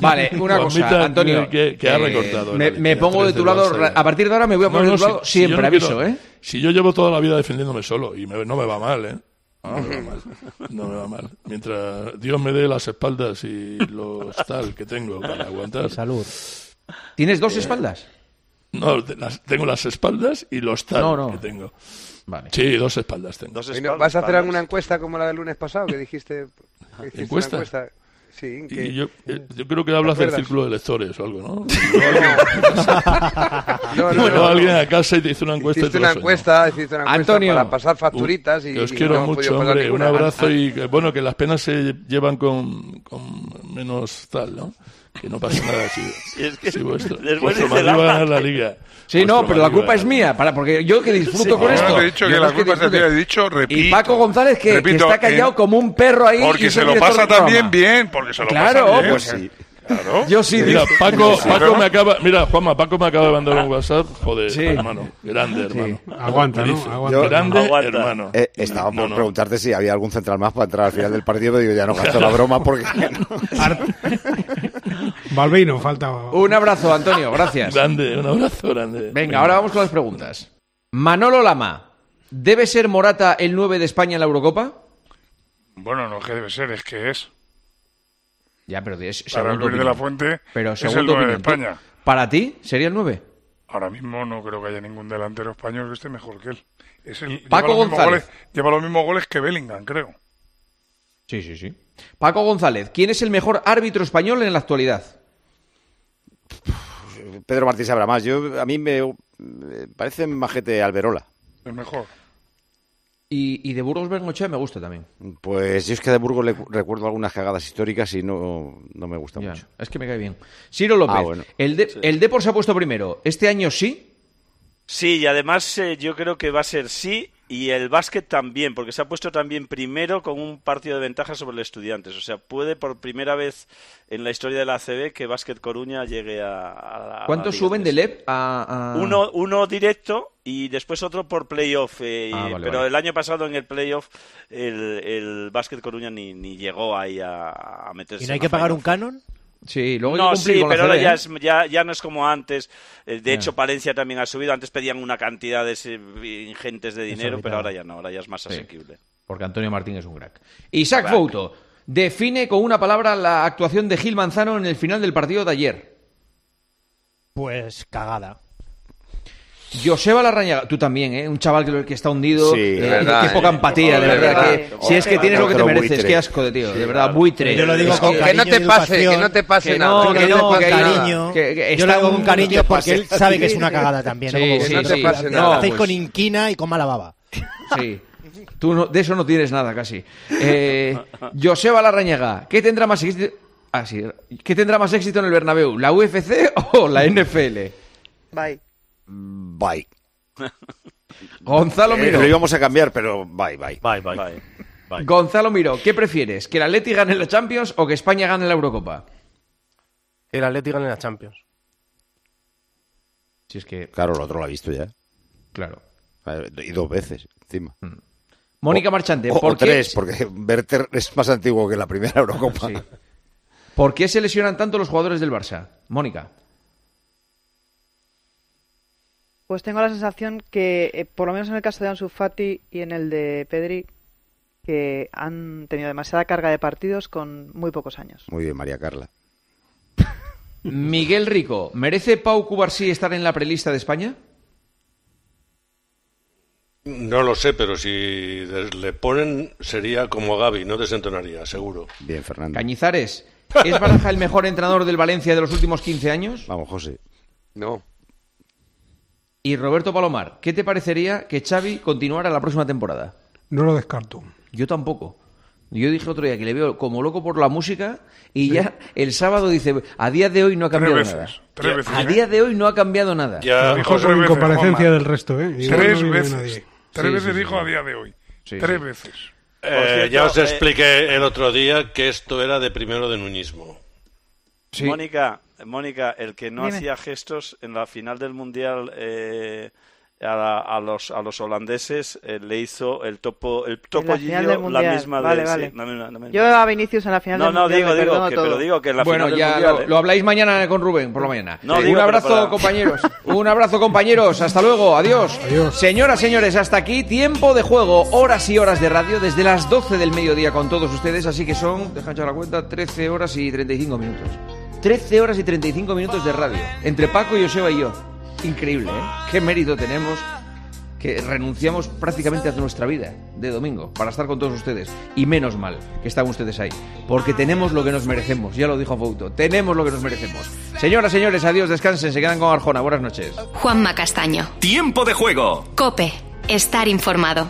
Vale, vale, una Juanita, cosa, Antonio. Eh, que, ha eh, recortado. Me, pongo de tu lado, a partir de ahora me voy a poner de tu lado siempre, si aviso, ¿eh? Si yo llevo toda la vida defendiéndome solo y me, no me va mal, ¿eh? No me va mal. No me va mal. Mientras Dios me dé las espaldas y los tal que tengo para aguantar. Salud. ¿Tienes dos eh, espaldas? No, tengo las espaldas y los tal no, que tengo. Vale. Sí, dos espaldas tengo. ¿Vas a hacer alguna encuesta como la del lunes pasado que dijiste? ¿Encuesta? Una encuesta? Sí, yo, eh, yo, creo que hablas del círculo de lectores o algo, ¿no? no, no, bueno, no alguien a casa y te hizo una encuesta. Antonio, para. Y, os y quiero mucho, hombre. Un abrazo y bueno, que las penas se llevan con menos tal, ¿no? que no pasa nada si, es que si vuestro, vuestro Madrid va a la liga. Sí, no, pero la culpa es mía, para, porque yo que disfruto con esto. Y Paco González que, está callado como un perro ahí. Porque se lo pasa también bien, porque se lo claro, pasa bien. Pues, sí. Claro. Yo sí. Mira, Paco, Paco me acaba, mira, Juanma, Paco me acaba de mandar un ah. WhatsApp. Joder, sí. hermano. Grande, hermano. Aguanta, ¿no? Aguanta. Grande, hermano. Eh, estaba no, por preguntarte si había algún central más para entrar al final del partido, pero digo, ya no gasto la broma porque... Balbino, falta. Un abrazo, Antonio, gracias. grande, un abrazo grande. Venga, ahora vamos con las preguntas. Manolo Lama, ¿debe ser Morata el 9 de España en la Eurocopa? Bueno, no es que debe ser, es que es. Ya, pero es Para el de la. Fuente Pero es el 9 de España. ¿Para ti sería el 9? Ahora mismo no creo que haya ningún delantero español que esté mejor que él. Es el, Paco González. goles- lleva los mismos goles que Bellingham, creo. Sí, sí, sí. Paco González, ¿quién es el mejor árbitro español en la actualidad? Pedro Martí sabrá más. Yo, a mí me, me parece majete Alberola. El mejor. Y, y, de Burgos Bernochea me gusta también. Pues yo es que de Burgos le recuerdo algunas cagadas históricas y no, no me gusta mucho. Es que me cae bien. Ciro López, ah, el, de, el Depor se ha puesto primero. ¿Este año sí? Sí, y además eh, yo creo que va a ser sí y el básquet también, porque se ha puesto también primero con un partido de ventaja sobre el Estudiantes. O sea, puede por primera vez en la historia de la ACB que Básquet Coruña llegue a. a ¿Cuánto suben de LEP? A. Uno, uno, directo y después otro por playoff. Eh, ah, pero el año pasado en el playoff el, el Básquet Coruña ni, ni, llegó ahí a, meterse. ¿Y no hay que pagar un canon? Sí, con la pero ahora ya, ¿eh? es- ya, ya no es como antes. Eh, De hecho, Palencia también ha subido. Antes pedían una cantidad de ingentes de dinero, pero ahora ya no, ahora ya es más Sí. asequible. Porque Antonio Martín es un crack. Isaac Fouto define con una palabra la actuación de Gil Manzano en el final del partido de ayer. Pues cagada. Joseba Larrañaga, tú también, ¿eh? Un chaval que, que está hundido. Sí, eh, de verdad, qué poca eh. empatía, de De verdad. que- si es que tienes lo que te mereces, buitre. qué asco de tío, Sí, de verdad, buitre. Yo lo digo Es con que- cariño y educación. Que no, que no, que cariño. que- que Yo lo digo con un- cariño que porque pase. él sabe que es una cagada también. ¿no? Sí. Lo No, hacéis pues- con inquina y con mala baba. Sí. Tú no- de eso no tienes nada casi. Eh, Joseba Larrañaga, ¿qué tendrá más éxito? Ah, sí. ¿Qué tendrá más éxito en el Bernabéu? ¿La UFC o la NFL? Bye. Bye. Gonzalo Eh, Miró. lo íbamos a cambiar, pero bye, bye. Bye, bye. Gonzalo Miró, ¿qué prefieres? ¿Que el Atleti gane la Champions o que España gane la Eurocopa? El Atlético gane la Champions. Si es que. Claro, lo otro lo ha visto ya. Claro. Y dos veces, encima. Mónica O- Marchante, o, ¿por o qué- tres, porque Werther es más antiguo que la primera Eurocopa. Sí. ¿Por qué se lesionan tanto los jugadores del Barça? Mónica. Pues tengo la sensación que, eh, por lo menos en el caso de Ansu Fati y en el de Pedri, que han tenido demasiada carga de partidos con muy pocos años. Muy bien, María Carla. Miguel Rico, ¿merece Pau Cubarsí estar en la prelista de España? No lo sé, pero si le ponen sería como Gaby, no desentonaría, seguro. Bien, Fernando. Cañizares, ¿es Baraja el mejor entrenador del Valencia de los últimos 15 años? Vamos, José. No. Y Roberto Palomar, ¿qué te parecería que Xavi continuara la próxima temporada? No lo descarto. Yo tampoco. Yo dije otro día que le veo como loco por la música y ya el sábado dice, a día de hoy no ha Tres cambiado veces, nada. tres veces, a ¿eh? día de hoy no ha cambiado nada. Lo dijo con veces, incomparecencia Juanma. del resto, ¿eh? Igual Tres no veces. nadie. Tres Sí, veces sí, dijo sí. a día de hoy. Sí, Tres sí. veces. Eh, cierto, ya os eh, expliqué el otro día que esto era de primero de nuñismo. Mónica, Mónica, el que no Dime. hacía gestos en la final del mundial eh, a, la- a los a los holandeses eh, le hizo el topo el topo final del Gillo la misma vale, de vale. sí, la misma- la misma. Yo a Vinicius en la final no del no Mundial digo digo que, todo. pero digo que en la Bueno, final del ya mundial lo, eh. lo habláis mañana con Rubén por la mañana. No, Un digo, pero abrazo, para- compañeros. Un abrazo, compañeros. Hasta luego. Adiós. Señoras, señores, hasta aquí tiempo de juego. Horas y horas de radio desde las 12 del mediodía con todos ustedes. Así que son, dejan echar la cuenta, 13 horas y 35 minutos. 13 horas y 35 minutos de radio. Entre Paco, Joseba y yo. Increíble, ¿eh? Qué mérito tenemos que renunciamos prácticamente a nuestra vida de domingo para estar con todos ustedes. Y menos mal que están ustedes ahí. Porque tenemos lo que nos merecemos. Ya lo dijo Fouto. Tenemos lo que nos merecemos. Señoras, señores, adiós, descansen. Se quedan con Arjona. Buenas noches. Juanma Castaño. Tiempo de juego. Cope. Estar informado.